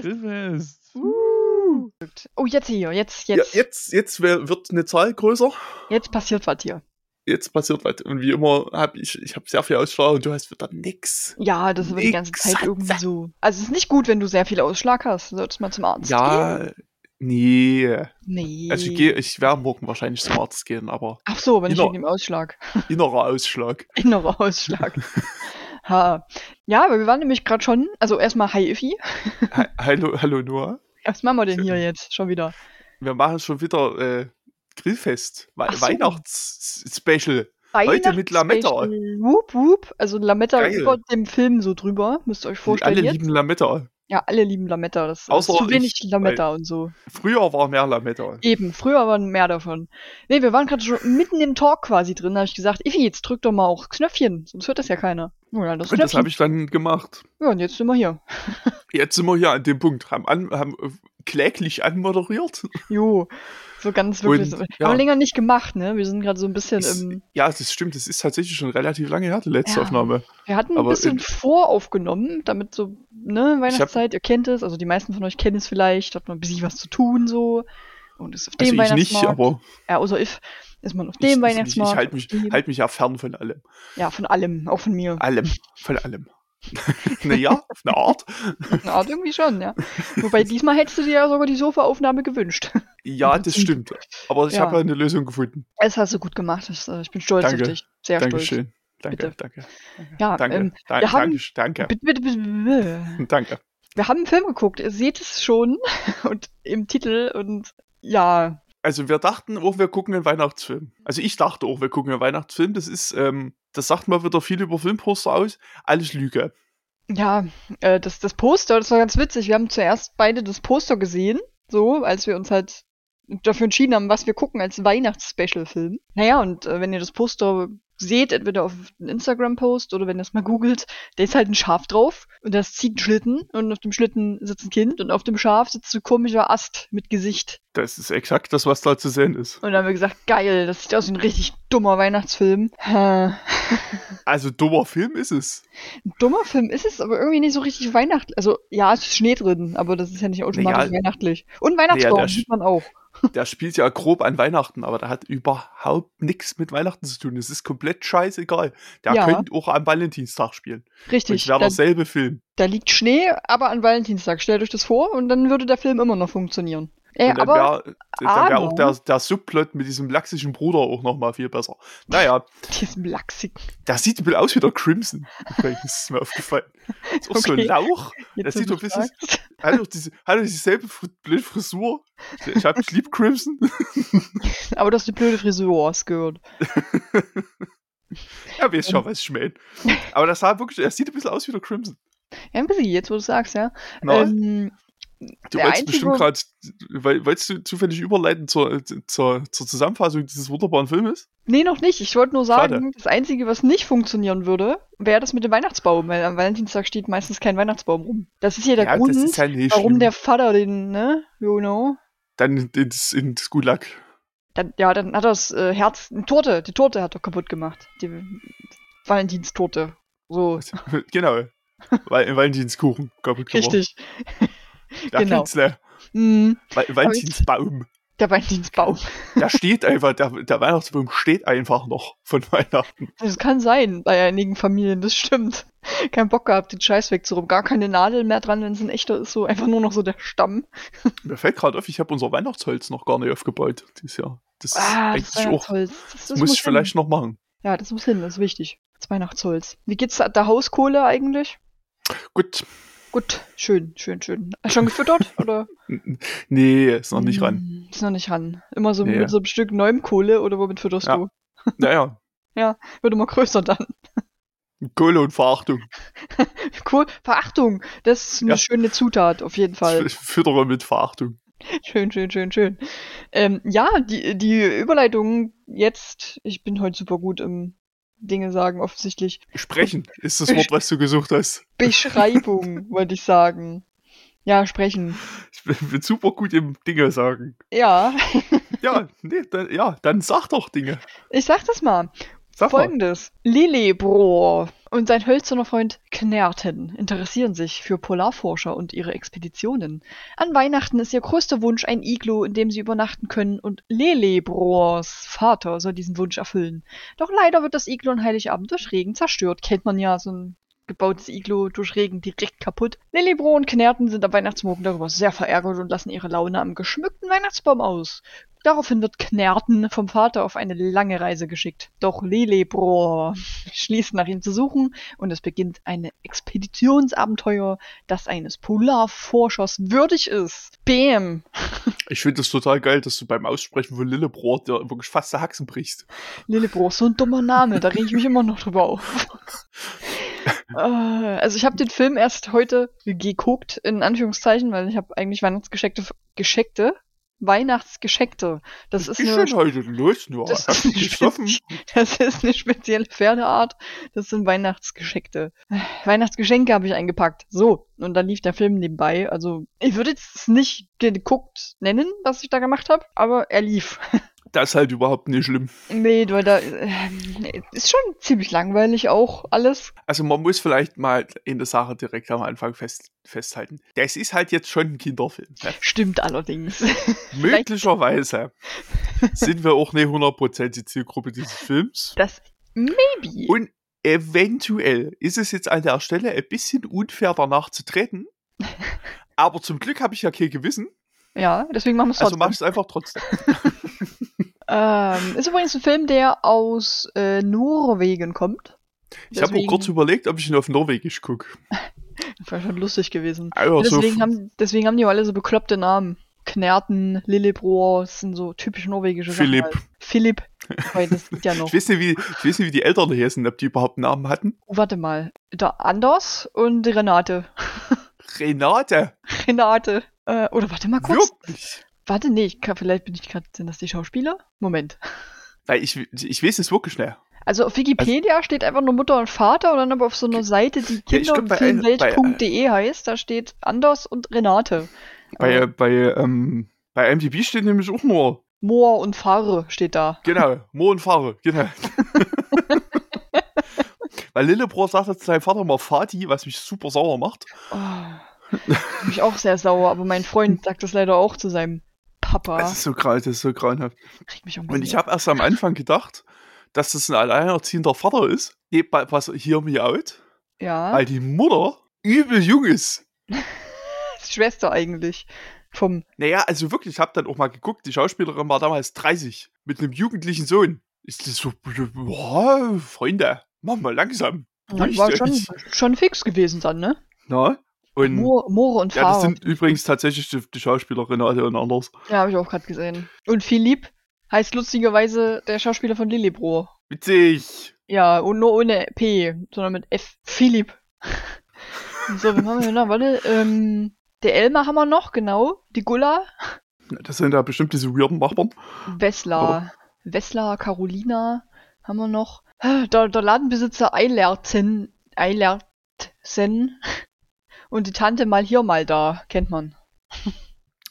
Grillfest. Grillfest. Uh. Oh, jetzt hier, jetzt, Ja, jetzt. jetzt, jetzt wär- wird eine Zahl größer. Jetzt passiert was hier. Jetzt passiert was. Und wie immer habe ich, ich habe sehr viel Ausschlag und du hast wieder nix. Ja, das ist aber die ganze Nix Zeit irgendwie so. Also es ist nicht gut, wenn du sehr viel Ausschlag hast. Du solltest mal zum Arzt gehen. Ja, nee. Nee. Also ich gehe, ich werde morgen wahrscheinlich zum Arzt gehen, aber Ach so, nicht Inner- wegen dem Ausschlag. innerer Ausschlag. Innerer Ausschlag. ha. Ja, aber wir waren nämlich gerade schon, also erstmal Hi Iffi. Ha hallo, hallo Noah. Was machen wir denn hier jetzt schon wieder? Wir machen schon wieder äh, Grillfest. We so. Weihnachts-Special. Heute mit Lametta. Weihnachtsspecial. Wup, wup. Also Lametta Geil. über dem Film so drüber, müsst ihr euch vorstellen Alle jetzt. lieben Lametta. Ja, alle lieben Lametta. Das ist Außer zu wenig ich, Lametta und so. Früher war mehr Lametta. Eben, früher waren mehr davon. Nee, wir waren gerade schon mitten im Talk quasi drin. Da habe ich gesagt, Iffi, jetzt drück doch mal auch Knöpfchen, sonst hört das ja keiner. Oh, ja, das Und das habe ich dann gemacht. Ja, und jetzt sind wir hier. Jetzt sind wir hier an dem Punkt. Haben, an, haben äh, kläglich anmoderiert. Jo, so ganz wirklich. Und, so. ja. Haben wir länger nicht gemacht, ne? Wir sind gerade so ein bisschen Ist- im. Ja, das stimmt. Das ist tatsächlich schon relativ lange her, die letzte Ja. Aufnahme. Wir hatten ein aber bisschen in- voraufgenommen, damit so, ne, Weihnachtszeit, ihr kennt es, also die meisten von euch kennen es vielleicht, hat man ein bisschen was zu tun so. Und ist auf Also dem ich nicht, aber ja, außer if, ist man auf ich, dem ich, ich, Weihnachtsmarkt. ich halte mich, halt mich ja fern von allem. Ja, von allem, auch von mir. Allem. Von allem. naja, auf eine Art. Auf eine Art irgendwie schon, ja. Wobei diesmal hättest du dir ja sogar die Sofaaufnahme gewünscht. Ja, das stimmt. Aber ich Ja. habe eine Lösung gefunden. Das hast du gut gemacht. Das, äh, ich bin stolz Danke. auf dich. Sehr stolz. Dankeschön. Danke, Bitte. danke. Ja, Danke. ähm, Da- wir haben- danke, danke. bitte, bitte, bitte. Danke. Wir haben einen Film geguckt. Ihr seht es schon und im Titel und ja, Also wir dachten auch, wir gucken einen Weihnachtsfilm. Also ich dachte auch, wir gucken einen Weihnachtsfilm. Das ist, ähm, das sagt mal wieder viel über Filmposter aus. Alles Lüge. Ja, äh, das, das Poster, das war ganz witzig. Wir haben zuerst beide das Poster gesehen, so, als wir uns halt dafür entschieden haben, was wir gucken als Weihnachts-Special-Film. Naja, und äh, wenn ihr das Poster seht, entweder auf einem Instagram-Post oder wenn ihr es mal googelt, da ist halt ein Schaf drauf und das zieht einen Schlitten und auf dem Schlitten sitzt ein Kind und auf dem Schaf sitzt so ein komischer Ast mit Gesicht. Das ist exakt das, was da zu sehen ist. Und dann haben wir gesagt, geil, das sieht aus wie ein richtig dummer Weihnachtsfilm. Also dummer Film ist es. Ein dummer Film ist es, aber irgendwie nicht so richtig weihnachtlich. Also, ja, es ist Schnee drin, aber das ist ja nicht automatisch Naja. weihnachtlich. Und Weihnachtsbaum der sieht man auch. Der spielt ja grob an Weihnachten, aber der hat überhaupt nichts mit Weihnachten zu tun. Es ist komplett scheißegal. Der Ja. könnte auch am Valentinstag spielen. Und Richtig. es wäre derselbe Film. da liegt Schnee, aber an Valentinstag. Stellt euch das vor und dann würde der Film immer noch funktionieren. Ey, Und dann wäre wär auch der, der Subplot mit diesem lachsischen Bruder auch nochmal viel besser. Naja, diesem Lachsig. der sieht ein bisschen aus wie der Crimson. Übrigens ist mir aufgefallen. Ist auch so ein Okay. Lauch. Jetzt Das sieht doch ein bisschen-. Hat auch diese, hat dieselbe blöde Frisur. Ich hab ich lieb Crimson. Aber du hast die blöde Frisur ausgehört. Ja, weiß schon, was ich meine. Aber das sah wirklich, er sieht ein bisschen aus wie der Crimson. Ja, ein bisschen, jetzt wo du sagst, ja. Na, Ähm, du der wolltest einzige- bestimmt gerade, weil, wolltest du zufällig überleiten zur, zur, zur Zusammenfassung dieses wunderbaren Filmes? nee, noch nicht. Ich wollte nur Schade. sagen, das Einzige, was nicht funktionieren würde, wäre das mit dem Weihnachtsbaum, weil am Valentinstag steht meistens kein Weihnachtsbaum rum. Das ist ja der ja, Grund, nicht warum schlimm. der Vater den, ne, you know, Dann ins, ins Gulag. dann, ja, dann hat er das äh, Herz, die Torte, die Torte hat er kaputt gemacht. Die Valentinstorte. So, genau. Weil, Valentinskuchen kaputt gemacht. richtig. Der genau. Mm, Val Valentinsbaum. der Valentinsbaum. Der steht einfach, der, der Weihnachtsbaum steht einfach noch von Weihnachten. Das kann sein bei einigen Familien, das stimmt. Kein Bock gehabt, den Scheiß wegzuräumen. Gar keine Nadel mehr dran, wenn es ein echter ist, so einfach nur noch so der Stamm. Mir fällt gerade auf, ich habe unser Weihnachtsholz noch gar nicht aufgebaut dieses Jahr. Das ist Ah, eigentlich das auch, Weihnachtsholz. Das, das muss ich hin. vielleicht noch machen. Ja, das muss hin, das ist wichtig. Das Weihnachtsholz. Wie geht's der Hauskohle eigentlich? Gut. Gut, schön, schön, schön. Schon gefüttert? oder? Nee, ist noch nicht ran. Mm, Ist noch nicht ran. Immer so Nee. mit so einem Stück neuem Kohle oder womit fütterst Ja. du? Naja, Wird immer größer dann. Kohle und Verachtung. Cool. Verachtung, das ist eine Ja. schöne Zutat, auf jeden Fall. Ich füttere mit Verachtung. Schön, schön, schön, schön. Ähm, ja, die, die Überleitung jetzt, ich bin heute super gut im Dinge sagen, offensichtlich. Sprechen ist das Wort, was du gesucht hast. Beschreibung, wollte ich sagen. Ja, sprechen. Ich bin, super gut im Dinge sagen. Ja, Ja, nee, dann, ja, dann sag doch Dinge. ich sag das mal. Sag mal. Folgendes. Lillebrohr und sein hölzerner Freund Knerten interessieren sich für Polarforscher und ihre Expeditionen. An Weihnachten ist ihr größter Wunsch ein Iglo, in dem sie übernachten können und Lelebrors Vater soll diesen Wunsch erfüllen. Doch leider wird das Iglo an Heiligabend durch Regen zerstört. Kennt man ja, so ein gebautes Iglo durch Regen direkt kaputt. Lilibro und Knerten sind am Weihnachtsmorgen darüber sehr verärgert und lassen ihre Laune am geschmückten Weihnachtsbaum aus. Daraufhin wird Knerten vom Vater auf eine lange Reise geschickt. Doch Lilibro schließt nach ihm zu suchen und es beginnt ein Expeditionsabenteuer, das eines Polarforschers würdig ist. Bam! Ich finde das total geil, dass du beim Aussprechen von Lillebrot dir wirklich fast der Haxen brichst. Lillebro, so ein dummer Name, da rege ich mich immer noch drüber auf. Äh, also ich habe den Film erst heute geguckt, in Anführungszeichen, weil ich habe eigentlich Weihnachtsgescheckte, Gescheckte, Weihnachtsgescheckte. Das ist Ich eine, heute los, nur. das ist, eine spezi- das ist eine spezielle Pferdeart. Das sind Weihnachtsgescheckte. Weihnachtsgeschenke habe ich eingepackt. So, und dann lief der Film nebenbei. Also ich würde jetzt nicht geguckt nennen, was ich da gemacht habe, aber er lief. Das ist halt überhaupt nicht schlimm. Nee, weil da äh, ist schon ziemlich langweilig auch alles. Also man muss vielleicht mal in der Sache direkt am Anfang fest, festhalten. Das ist halt jetzt schon ein Kinderfilm. Ne? Stimmt allerdings. Möglicherweise sind wir auch nicht 100% die Zielgruppe dieses Films. Das maybe. Und eventuell ist es jetzt an der Stelle ein bisschen unfair danach zu treten. Aber zum Glück habe ich ja kein Gewissen. Ja, deswegen machen wir es Also trotzdem. mach ich es einfach trotzdem. ähm, ist übrigens ein Film, der aus äh, Norwegen kommt. Ich habe auch kurz überlegt, ob ich ihn auf Norwegisch gucke. Das wäre schon lustig gewesen. Also so deswegen, haben, deswegen haben die alle so bekloppte Namen. Knerten, Lillebror, das sind so typisch norwegische Philipp. Sachen. Halt. Philipp. Weil das geht ja noch. Ich weiß, nicht, wie, ich weiß nicht, wie die Eltern hier sind, ob die überhaupt einen Namen hatten. Oh, warte mal. Der Anders und Renate. Renate. Renate. Äh, oder warte mal kurz. Wirklich. Warte, nee, ich kann, vielleicht bin ich gerade. Sind das die Schauspieler? Moment. Weil ich, ich weiß es wirklich nicht. Also auf Wikipedia steht einfach nur Mutter und Vater und dann aber auf so einer Seite, die Ja, kinderfilmwelt.de heißt, da steht Anders und Renate. Bei, Aber bei, ähm, bei MDB steht nämlich auch nur, Moor und Fahre steht da. genau, Mo und Fahre, genau. Weil Lillebror sagte zu seinem Vater mal Fati, was mich super sauer macht. Oh, bin ich auch sehr sauer, aber mein Freund sagt das leider auch zu seinem Papa. Das ist so das ist so grauenhaft. Kriegt mich Und ich habe erst am Anfang gedacht, dass das ein alleinerziehender Vater ist. Nee, pass, hear me out. ja, Weil die Mutter übel jung ist. Schwester eigentlich. Vom, Naja, also wirklich, ich habe dann auch mal geguckt, die Schauspielerin war damals 30 mit einem jugendlichen Sohn. Ist das so, boah, Freunde, mach mal langsam. das war schon, schon fix gewesen dann, ne? Na? Und Moor, Moore und ja, das sind übrigens tatsächlich die, die Schauspieler Renate und anders. Ja, habe ich auch gerade gesehen. Und Philipp heißt lustigerweise der Schauspieler von Lillebro. Witzig. Ja, und nur ohne P, sondern mit F. Philipp. so, wen haben wir noch? Warte, ähm, der Elmar haben wir noch, genau. Die Gulla. Das sind ja bestimmt diese weirden Nachbarn. Wessler. Wessler, Carolina haben wir noch. Der, der Ladenbesitzer Eilertsen. Eilertsen. Und die Tante mal hier, mal da. Kennt man.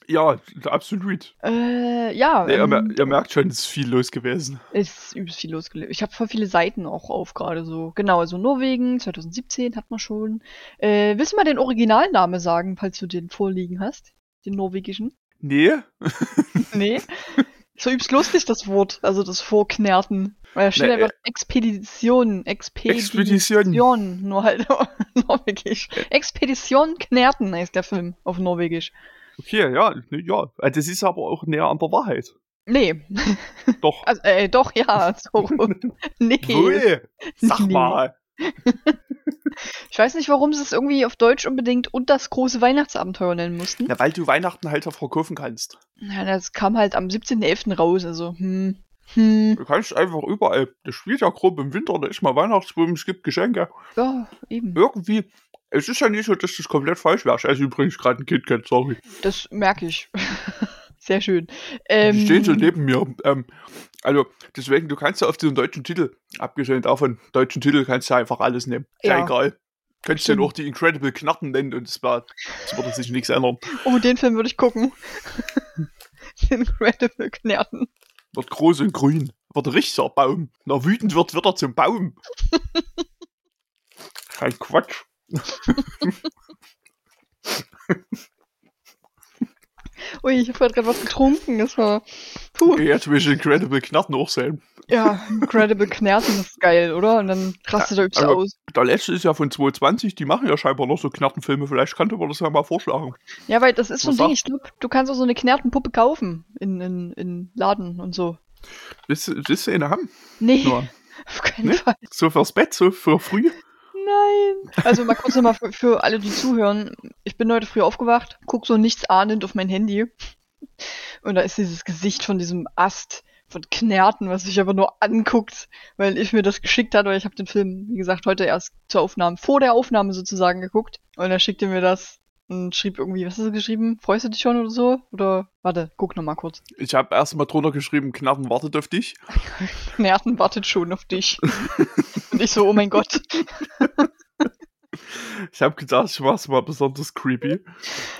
Ja, absolut. Äh, ja. Nee, ihr, ähm, ihr merkt schon, es ist viel los gewesen. Ist übelst viel losgelegt. Ich habe voll viele Seiten auch auf gerade so. Genau, also Norwegen, 2017 hat man schon. Äh, willst du mal den Originalname sagen, falls du den vorliegen hast? Den norwegischen? Nee, Nee. so übelst lustig, das Wort. Also das Vorknärten. Weil da steht Nee, einfach Expedition. Expedition. Expedition. Nur halt norwegisch. Expedition Knärten heißt der Film auf Norwegisch. okay, ja, nee, ja. Also Das ist aber auch näher an der Wahrheit. Nee. Doch. Also, äh, doch, ja. So. nee. Wohl. Sag mal. Ich weiß nicht, warum sie es irgendwie auf Deutsch unbedingt und das große Weihnachtsabenteuer nennen mussten. Na, weil du Weihnachten halt verkaufen kannst. Ja, das kam halt am 17.11. raus, also, hm, hm, Du kannst einfach überall, das spielt ja grob im Winter, da ist mal Weihnachtsbaum, es gibt Geschenke. ja, eben. Irgendwie, es ist ja nicht so, dass das komplett falsch wäre. Ich esse übrigens gerade ein KitKat, sorry. Das merke ich. Sehr schön. Die Ähm, stehen so neben mir. Ähm, also, deswegen, du kannst ja auf diesen deutschen Titel, abgesehen davon, deutschen Titel kannst du ja einfach alles nehmen. Ist ja, Ja. egal. Könntest du den auch die Incredible Knarren nennen und es war, es würde sich nichts ändern. oh, den Film würde ich gucken. Incredible Knärten. Wird groß und grün. Wird ein richtiger Baum. Na, wütend wird, wird er zum Baum. Kein Quatsch. Ui, ich habe gerade was getrunken. Das war. Puh. Jetzt will ich Incredible Knatten auch sehen. Ja, Incredible Knerten ist geil, oder? Und dann rastet er übelst aber- aus. Der letzte ist ja von 2020, die machen ja scheinbar noch so Knattenfilme. Vielleicht könnte man das ja mal vorschlagen. Ja, weil das ist so ein Ding. Ich glaube, du kannst auch so eine Knertenpuppe kaufen in, in, in Laden und so. Willst du, willst du eine haben? Nee, Nur auf keinen Ne? Fall. so fürs Bett, so für früh? Nein. Also mal kurz nochmal für, für alle, die zuhören. Ich bin heute früh aufgewacht, guck so nichts ahnend auf mein Handy. Und da ist dieses Gesicht von diesem Ast von Knerten, was sich aber nur anguckt, weil ich mir das geschickt hatte, weil ich habe den Film, wie gesagt, heute erst zur Aufnahme, vor der Aufnahme sozusagen geguckt. Und er schickte mir das und schrieb irgendwie, was hast du geschrieben? Freust du dich schon oder so? Oder, warte, guck nochmal kurz. Ich habe erst mal drunter geschrieben, Knatten wartet auf dich. Knerten wartet schon auf dich. und ich so, oh mein Gott. Ich habe gedacht, ich mach's mal besonders creepy.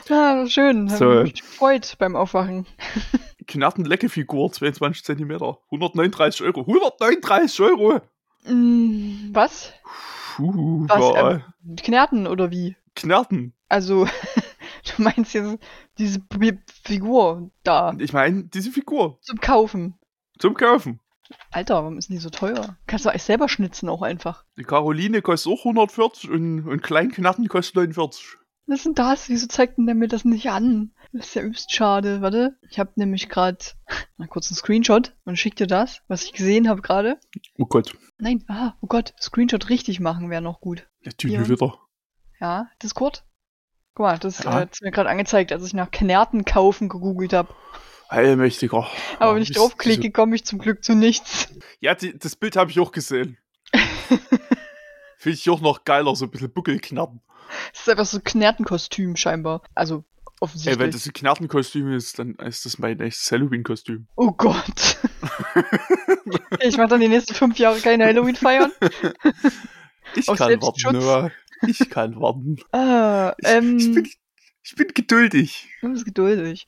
Ja, schön. Hab So. mich gefreut beim Aufwachen. Knattenlecke-Figur, 22 cm. 139 Euro. 139 Euro! Mm, was? Puh, Was, boah. ähm, Knerten oder wie? Knatten. Also, du meinst jetzt diese P- Figur da Ich meine, diese Figur zum Kaufen. zum Kaufen. Alter, warum ist denn die so teuer? Kannst du eigentlich selber schnitzen auch einfach. Die Caroline kostet auch 140 und, und Kleinknatten kostet 49. Was ist denn das? Wieso zeigt denn der mir das nicht an? Das ist ja übelst schade. Warte, ich habe nämlich gerade mal kurz einen Screenshot und schick dir das, was ich gesehen habe gerade. Oh Gott, Nein, ah, oh Gott, Screenshot richtig machen wäre noch gut. Typ Ja. wieder. Ja, Discord? Guck mal, das Ja. äh, hat's mir gerade angezeigt, als ich nach Knerten kaufen gegoogelt habe. Heilmächtiger. Aber wenn ich wieso- draufklicke, komme ich zum Glück zu nichts. Ja, die, das Bild habe ich auch gesehen. Finde ich auch noch geiler, so ein bisschen Buckelknappen. Es ist einfach so ein Knertenkostüm scheinbar. Also Ey, offensichtlich. wenn das ein Knattenkostüm ist, dann ist das mein echtes Halloween-Kostüm. oh Gott. ich mache dann die nächsten fünf Jahre kein Halloween feiern. Ich Aus kann warten. Noah. Ich kann warten. Ah, Ich, ähm, ich, bin, ich bin geduldig. du bist geduldig.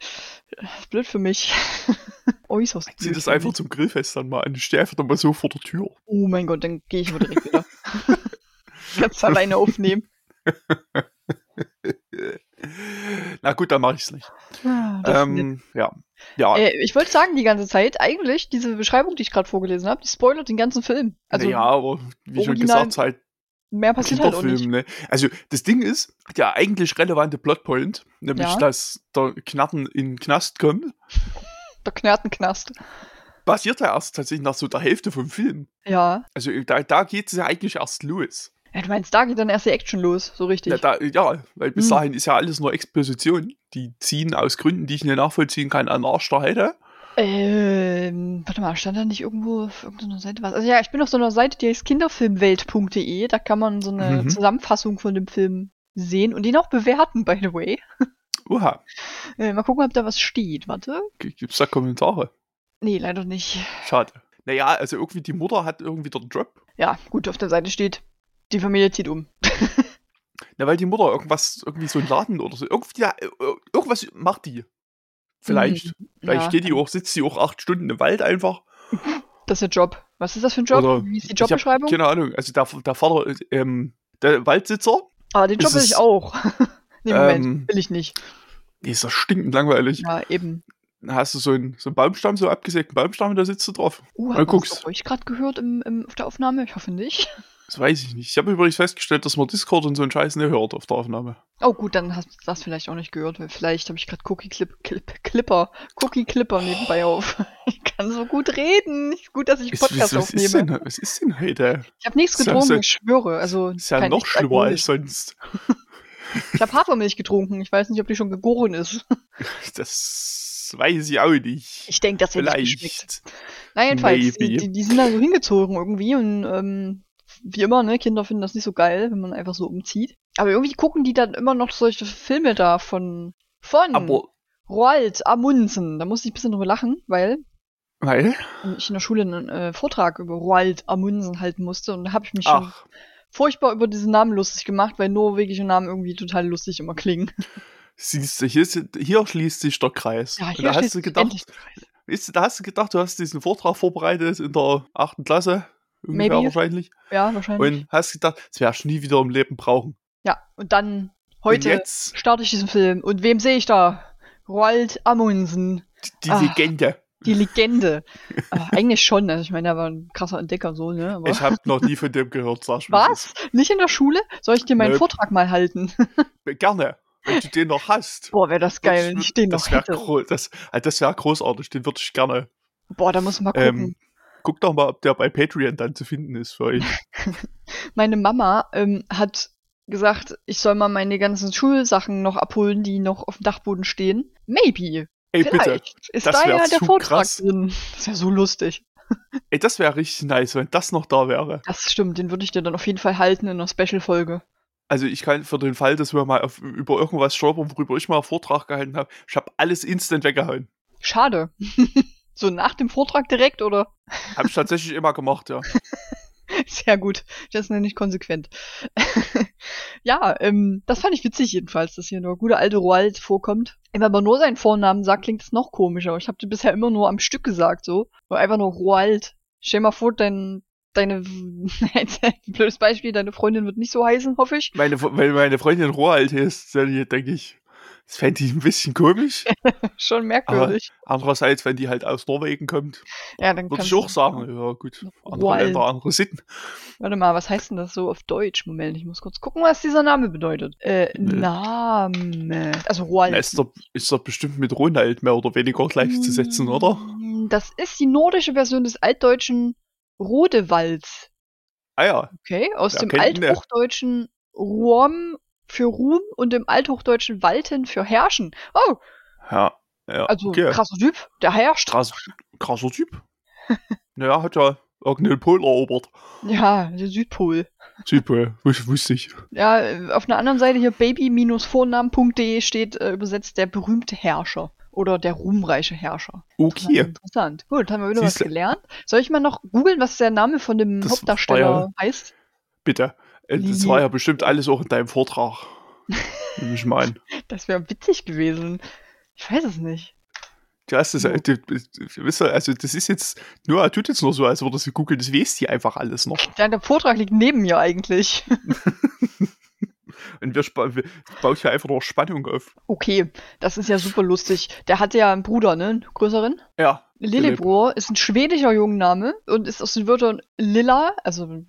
Blöd für mich. Äußerst blöd. Zieh das einfach mich. zum Grillfest dann mal an. Ich stehe einfach dann mal so vor der Tür. Oh mein Gott, dann gehe ich aber direkt wieder. Kannst alleine aufnehmen. Na gut, dann mache ich es nicht. Ah. Ähm, ja. Ja, Äh, ich wollte sagen die ganze Zeit, eigentlich, diese Beschreibung, die ich gerade vorgelesen habe, die spoilert den ganzen Film. Also ja, aber wie schon gesagt, halt mehr passiert halt auch nicht. Ne? Also das Ding ist, der eigentlich relevante Plotpoint, nämlich Ja. dass der Knappen in den Knast kommt, Der Knertenknast. basiert ja erst tatsächlich nach so der Hälfte vom Film. Ja. Also da, da geht es ja eigentlich erst los. Ja. Du meinst, da geht dann erst die Action los, so richtig. Ja, da, ja, weil bis Hm. dahin ist ja alles nur Exposition. Die ziehen aus Gründen, die ich nicht nachvollziehen kann, an Arsch der Heide. Ähm, warte mal, stand da nicht irgendwo auf irgendeiner Seite was? Also ja, ich bin auf so einer Seite, die heißt kinderfilmwelt.de. Da kann man so eine Mhm. Zusammenfassung von dem Film sehen und ihn auch bewerten, by the way. Oha, Äh, mal gucken, ob da was steht. Warte. gibt's da Kommentare? Nee, leider nicht. Schade. Naja, also irgendwie die Mutter hat irgendwie den Job. Ja, gut, auf der Seite steht, die Familie zieht um. Na, weil die Mutter irgendwas, irgendwie so ein Laden oder so, irgendwie, ja, irgendwas macht die. Vielleicht. Vielleicht Ja, steht die auch, sitzt die auch acht Stunden im Wald einfach. Das ist der Job. Was ist das für ein Job? Oder Wie ist die ich hab Jobbeschreibung? Keine Ahnung. Also der, der Vater, ähm, der Waldsitzer, Ah, den Job will ich auch. nee, Moment, Ähm, will ich nicht. die ist doch stinkend langweilig. Ja, eben. Dann hast du so einen, so einen Baumstamm, so einen abgesägten Baumstamm, da sitzt du drauf. Uh, guckst. das bei euch gerade gehört im, im, auf der Aufnahme? Ich hoffe nicht. Das weiß ich nicht. Ich habe übrigens festgestellt, dass man Discord und so einen Scheiß nicht hört auf der Aufnahme. Oh gut, dann hast du das vielleicht auch nicht gehört, weil vielleicht habe ich gerade Cookie Clip, Clip, Clipper, Cookie Clipper nebenbei auf. Ich kann so gut reden. Gut, dass ich Was, Podcast was, was, ist aufnehme. denn, was ist denn heute? Ich habe nichts Ist getrunken, ist ja- ich schwöre. Also Ist ja noch schlimmer als sonst. Ich habe Hafermilch getrunken. Ich weiß nicht, ob die schon gegoren ist. Das weiß ich auch nicht. Ich denke, das hätte nicht geschmeckt. Vielleicht. Na jedenfalls, die, die, die sind da so hingezogen irgendwie und ähm, wie immer, ne, Kinder finden das nicht so geil, wenn man einfach so umzieht. Aber irgendwie gucken die dann immer noch solche Filme da von von Aber, Roald Amundsen. Da musste ich ein bisschen drüber lachen, weil weil? ich in der Schule einen äh, Vortrag über Roald Amundsen halten musste und da habe ich mich schon Ach, furchtbar über diesen Namen lustig gemacht, weil norwegische Namen irgendwie total lustig immer klingen. siehst du, hier, hier schließt sich der Kreis. Ja, Und hier da hast du gedacht, weißt du, da hast du gedacht, du hast diesen Vortrag vorbereitet in der achten Klasse ungefähr Maybe. wahrscheinlich. Ja, wahrscheinlich. Und hast gedacht, das werde ich nie wieder im Leben brauchen. ja, und dann heute Und jetzt starte ich diesen Film. Und wem sehe ich da? Roald Amundsen, die Ah. Legende. die Legende. Aber eigentlich schon, also ich meine, er war ein krasser Entdecker so, ne? Aber Ich habe noch nie von dem gehört, mal. was? Nicht in der Schule? Soll ich dir meinen Nö. Vortrag mal halten? Gerne, wenn du den noch hast. Boah, wäre das geil, wenn ich den noch das wär hätte. gro- Das, also das wäre großartig, den würde ich gerne. Boah, da muss man mal gucken. Ähm, guck doch mal, ob der bei Patreon dann zu finden ist für euch. Meine Mama ähm, hat gesagt, ich soll mal meine ganzen Schulsachen noch abholen, die noch auf dem Dachboden stehen. Maybe. Ey, bitte. Ist Das da ja der zu Vortrag krass. drin. Das wäre so lustig. Ey, das wäre richtig nice, wenn das noch da wäre. Das stimmt, den würde ich dir dann auf jeden Fall halten in einer Special-Folge. Also ich kann für den Fall, dass wir mal auf, über irgendwas stolpern, worüber ich mal einen Vortrag gehalten habe, ich habe alles instant weggehauen. Schade. so nach dem Vortrag direkt, oder? Habe ich tatsächlich immer gemacht, ja. Sehr gut. Das nenne ich konsequent. ja, ähm, das fand ich witzig jedenfalls, dass hier nur gute alte Roald vorkommt. Wenn man aber nur seinen Vornamen sagt, klingt es noch komischer. Ich habe dir bisher immer nur am Stück gesagt, so. Oder einfach nur Roald. Stell mal vor, dein, deine, blödes Beispiel, deine Freundin wird nicht so heißen, hoffe ich. Meine, weil meine Freundin Roald ist, dann denke ich, das fände ich ein bisschen komisch. Schon merkwürdig. Andererseits, wenn die halt aus Norwegen kommt, ja, dann würde ich auch sagen, ja gut, andere Roald. Länder, andere Sitten. Warte mal, was heißt denn das so auf Deutsch? Moment, ich muss kurz gucken, was dieser Name bedeutet. Äh, Nö. Name. Also Roald. Ist doch, ist doch bestimmt mit Ronald mehr oder weniger gleichzusetzen, oder? Mm, Das ist die nordische Version des altdeutschen Rodewalds. Ah ja, Okay, aus Wer dem althochdeutschen Ruom für Ruhm und dem althochdeutschen Walten für Herrschen. Oh, ja, ja. also okay. krasser Typ, der herrscht. Krass, krasser Typ. naja, hat ja irgendeinen Pol erobert. Ja, der Südpol. Südpol, wus- wusste ich. Ja, auf einer anderen Seite hier baby-vornamen.de steht äh, übersetzt der berühmte Herrscher oder der ruhmreiche Herrscher. Okay. Interessant. Gut, haben wir wieder was Siehste. gelernt. Soll ich mal noch googeln, was der Name von dem Das Hauptdarsteller war heißt? Bitte. Äh, Das war ja bestimmt alles auch in deinem Vortrag. Ich an. Das wäre witzig gewesen. Ich weiß es nicht. Du hast das, du, du, also das ist jetzt, nur tut jetzt nur so, als würde sie googeln, das weiß die einfach alles noch. Der Vortrag liegt neben mir eigentlich. Und wir, wir bauen hier einfach noch Spannung auf. Okay, das ist ja super lustig. Der hatte ja einen Bruder, ne? Einen größeren. Ja. Lillebror ist ein schwedischer Jungenname und ist aus den Wörtern Lilla, also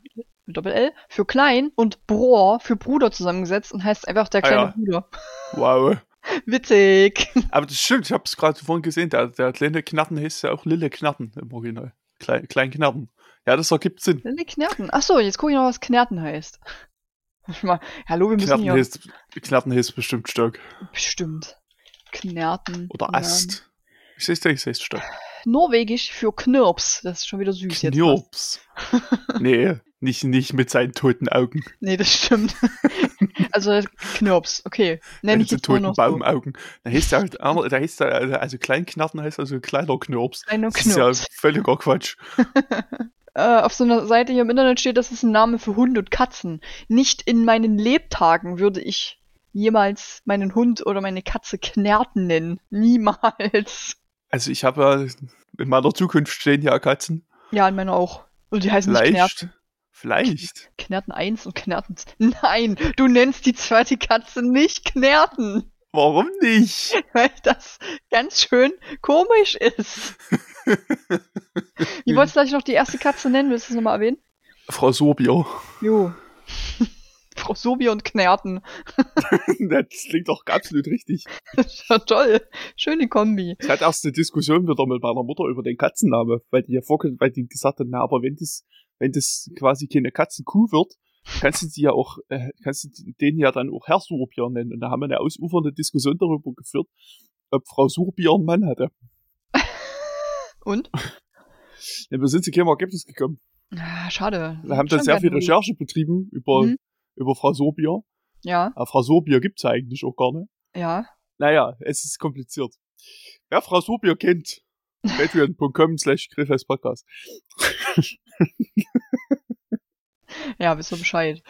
mit Doppel-L, für klein und Bror für Bruder zusammengesetzt und heißt einfach der Ah, kleine ja. Bruder. Wow. Witzig. Aber das stimmt, ich habe es gerade vorhin gesehen, der, der kleine Knatten heißt ja auch Lille Knatten im Original. Klein, klein Knatten. Ja, das ergibt Sinn. Lille Knerten. Achso, jetzt gucke ich noch, was Knerten heißt. Ich mal, hallo, wir müssen Knatten hier. heißt, Knatten heißt bestimmt Stock. Bestimmt. Knerten. Oder. Ast. Ich sehe es heißt Stock. Norwegisch für Knirps. Das ist schon wieder süß jetzt. fast. Knirps. nee, nicht, nicht mit seinen toten Augen. Nee, das stimmt. also Knirps, okay. Nenn ich jetzt nur toten noch so. Baumaugen. Da heißt halt da heißt der, also Kleinknatten heißt also kleiner Knirps. Kleiner Das ist ja Knirps. völliger Quatsch. Äh, auf so einer Seite hier im Internet steht, das ist ein Name für Hunde und Katzen. Nicht in meinen Lebtagen würde ich jemals meinen Hund oder meine Katze Knerten nennen. Niemals. Also ich habe ja in meiner Zukunft stehen ja Katzen. Ja, in meiner auch. Und die heißen nicht Vielleicht. Knerten. Vielleicht. Knerten 1 und Knerten. Nein, du nennst die zweite Katze nicht Knerten, Warum nicht? weil das ganz schön komisch ist. Wie wolltest du gleich noch die erste Katze nennen? Willst du es nochmal erwähnen? Frau Sorbier. Jo. Frau Sobi und Knerten. das klingt doch absolut richtig. Ja, toll. Schöne Kombi. Ich hatte erst eine Diskussion wieder mit meiner Mutter über den Katzenname, weil die ja vorge weil die gesagt hat, na, aber wenn das, wenn das quasi keine Katzenkuh wird, kannst du die ja auch, äh, kannst du den ja dann auch Herr Surbier nennen. Und da haben wir eine ausufernde Diskussion darüber geführt, ob Frau Surbier einen Mann hatte. Und? Ja, wir sind zu keinem Ergebnis gekommen. Ah, schade. Wir haben dann sehr viel. Recherche betrieben über, Mhm. über Frau Sorbier. Ja, Aber Frau Sorbier gibt's ja eigentlich auch gar nicht. ja. Naja, es ist kompliziert. Wer Frau Sorbier kennt, patreon.com slash Podcast. Ja, wisst ihr Bescheid.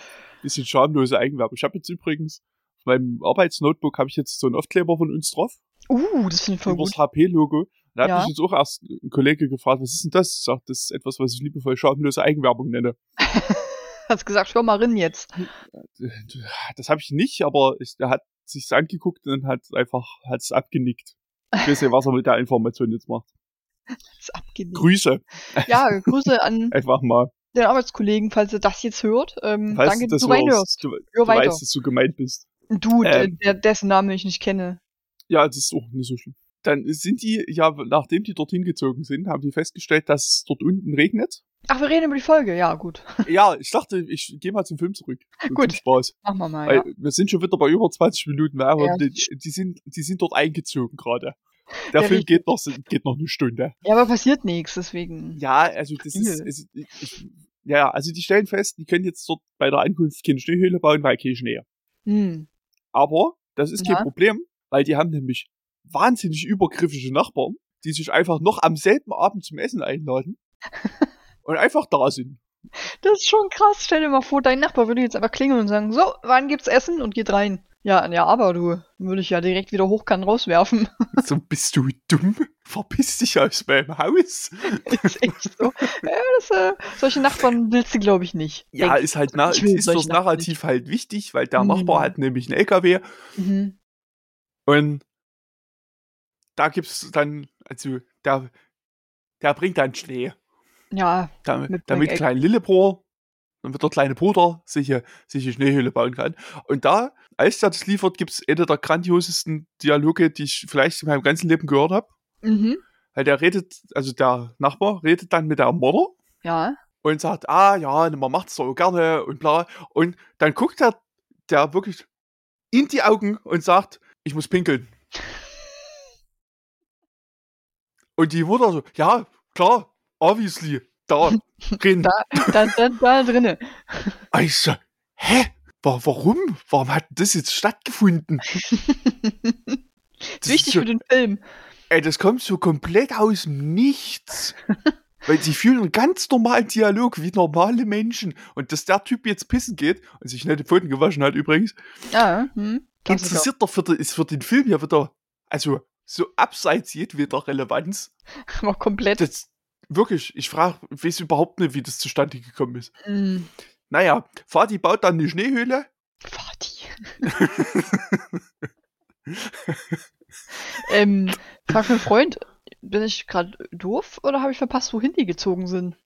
Bisschen schamlose Eigenwerbung. Ich habe jetzt übrigens auf meinem Arbeitsnotebook habe ich jetzt so einen Aufkleber von uns drauf. Uh, das finde ich voll über gut. das HP-Logo. Da hat Ja. mich jetzt auch erst ein Kollege gefragt, was ist denn das? Ich sag, das ist etwas, was ich liebevoll schamlose Eigenwerbung nenne. Hast gesagt, hör mal rein jetzt. Das habe ich nicht, aber ich, er hat sich's angeguckt und hat einfach hat's abgenickt. Ich weiß nicht, was er mit der Information jetzt macht. Grüße, Ja, Grüße an einfach mal. den Arbeitskollegen, falls ihr das jetzt hört. Ähm, Falls danke, du das du reinhörst. hörst, du, du weißt, dass du gemeint bist. Du, Ähm. der, dessen Namen ich nicht kenne. Ja, das ist auch nicht so schlimm. Dann sind die, ja, nachdem die dorthin gezogen sind, haben die festgestellt, dass es dort unten regnet. Ach, wir reden über die Folge. Ja, gut. Ja, ich dachte, ich gehe mal zum Film zurück. So Gut. zum Spaß. Machen wir mal. Weil Ja. wir sind schon wieder bei über 20 Minuten mehr Ja. die, die, sind, die sind dort eingezogen gerade. Der Ja, Film geht noch, geht noch eine Stunde. ja, aber passiert nichts, deswegen. Ja, also das ist, ich, ich, ja, also die stellen fest, die können jetzt dort bei der Ankunft keine Schneehöhle bauen, weil kein Schnee. Hm. Aber das ist Ja. kein Problem, weil die haben nämlich wahnsinnig übergriffige Nachbarn, die sich einfach noch am selben Abend zum Essen einladen und einfach da sind. Das ist schon krass. Stell dir mal vor, dein Nachbar würde jetzt einfach klingeln und sagen, so, wann gibt's Essen? Und geht rein. Ja, ja, aber du, würde ich ja direkt wieder hochkant rauswerfen. So, bist du dumm? Verpiss dich aus meinem Haus. ist echt so. Ja, das, äh, solche Nachbarn willst du, glaube ich, nicht. Ja, Denk- ist halt na, ist das Narrativ halt wichtig, weil der Mhm. Nachbar hat nämlich einen LKW Mhm. und da gibt's dann, also der, der bringt dann Schnee. Ja, damit, Mit damit Bringeck. klein Lillebror, damit der kleine Bruder sich, eine- sich eine Schneehöhle bauen kann. Und da, als der das liefert, gibt's eine der grandiosesten Dialoge, die ich vielleicht in meinem ganzen Leben gehört habe. mhm. Weil der redet, also der Nachbar redet dann mit der Mutter ja. und sagt, ah ja, man macht's doch gerne und bla. Und dann guckt er der wirklich in die Augen und sagt, ich muss pinkeln. Und die Mutter so, ja, klar, obviously, da, drin. Da, da, da, da drinne. Ich so, hä? Wa- Warum? Warum hat das jetzt stattgefunden? ist Das wichtig ist so, für den Film. ey, das kommt so komplett aus dem Nichts. Weil sie führen einen ganz normalen Dialog wie normale Menschen. Und dass der Typ jetzt pissen geht und sich nicht die Pfoten gewaschen hat übrigens, Ja, hm. Interessiert doch für den, ist für den Film ja wieder, also so abseits jedweder Relevanz. Aber komplett. Das, wirklich, ich frage, weiß überhaupt nicht, wie das zustande gekommen ist. Mm. Naja, Fadi baut dann eine Schneehöhle. Vati. ähm, frag einen Freund, bin ich gerade doof oder habe ich verpasst, wohin die gezogen sind?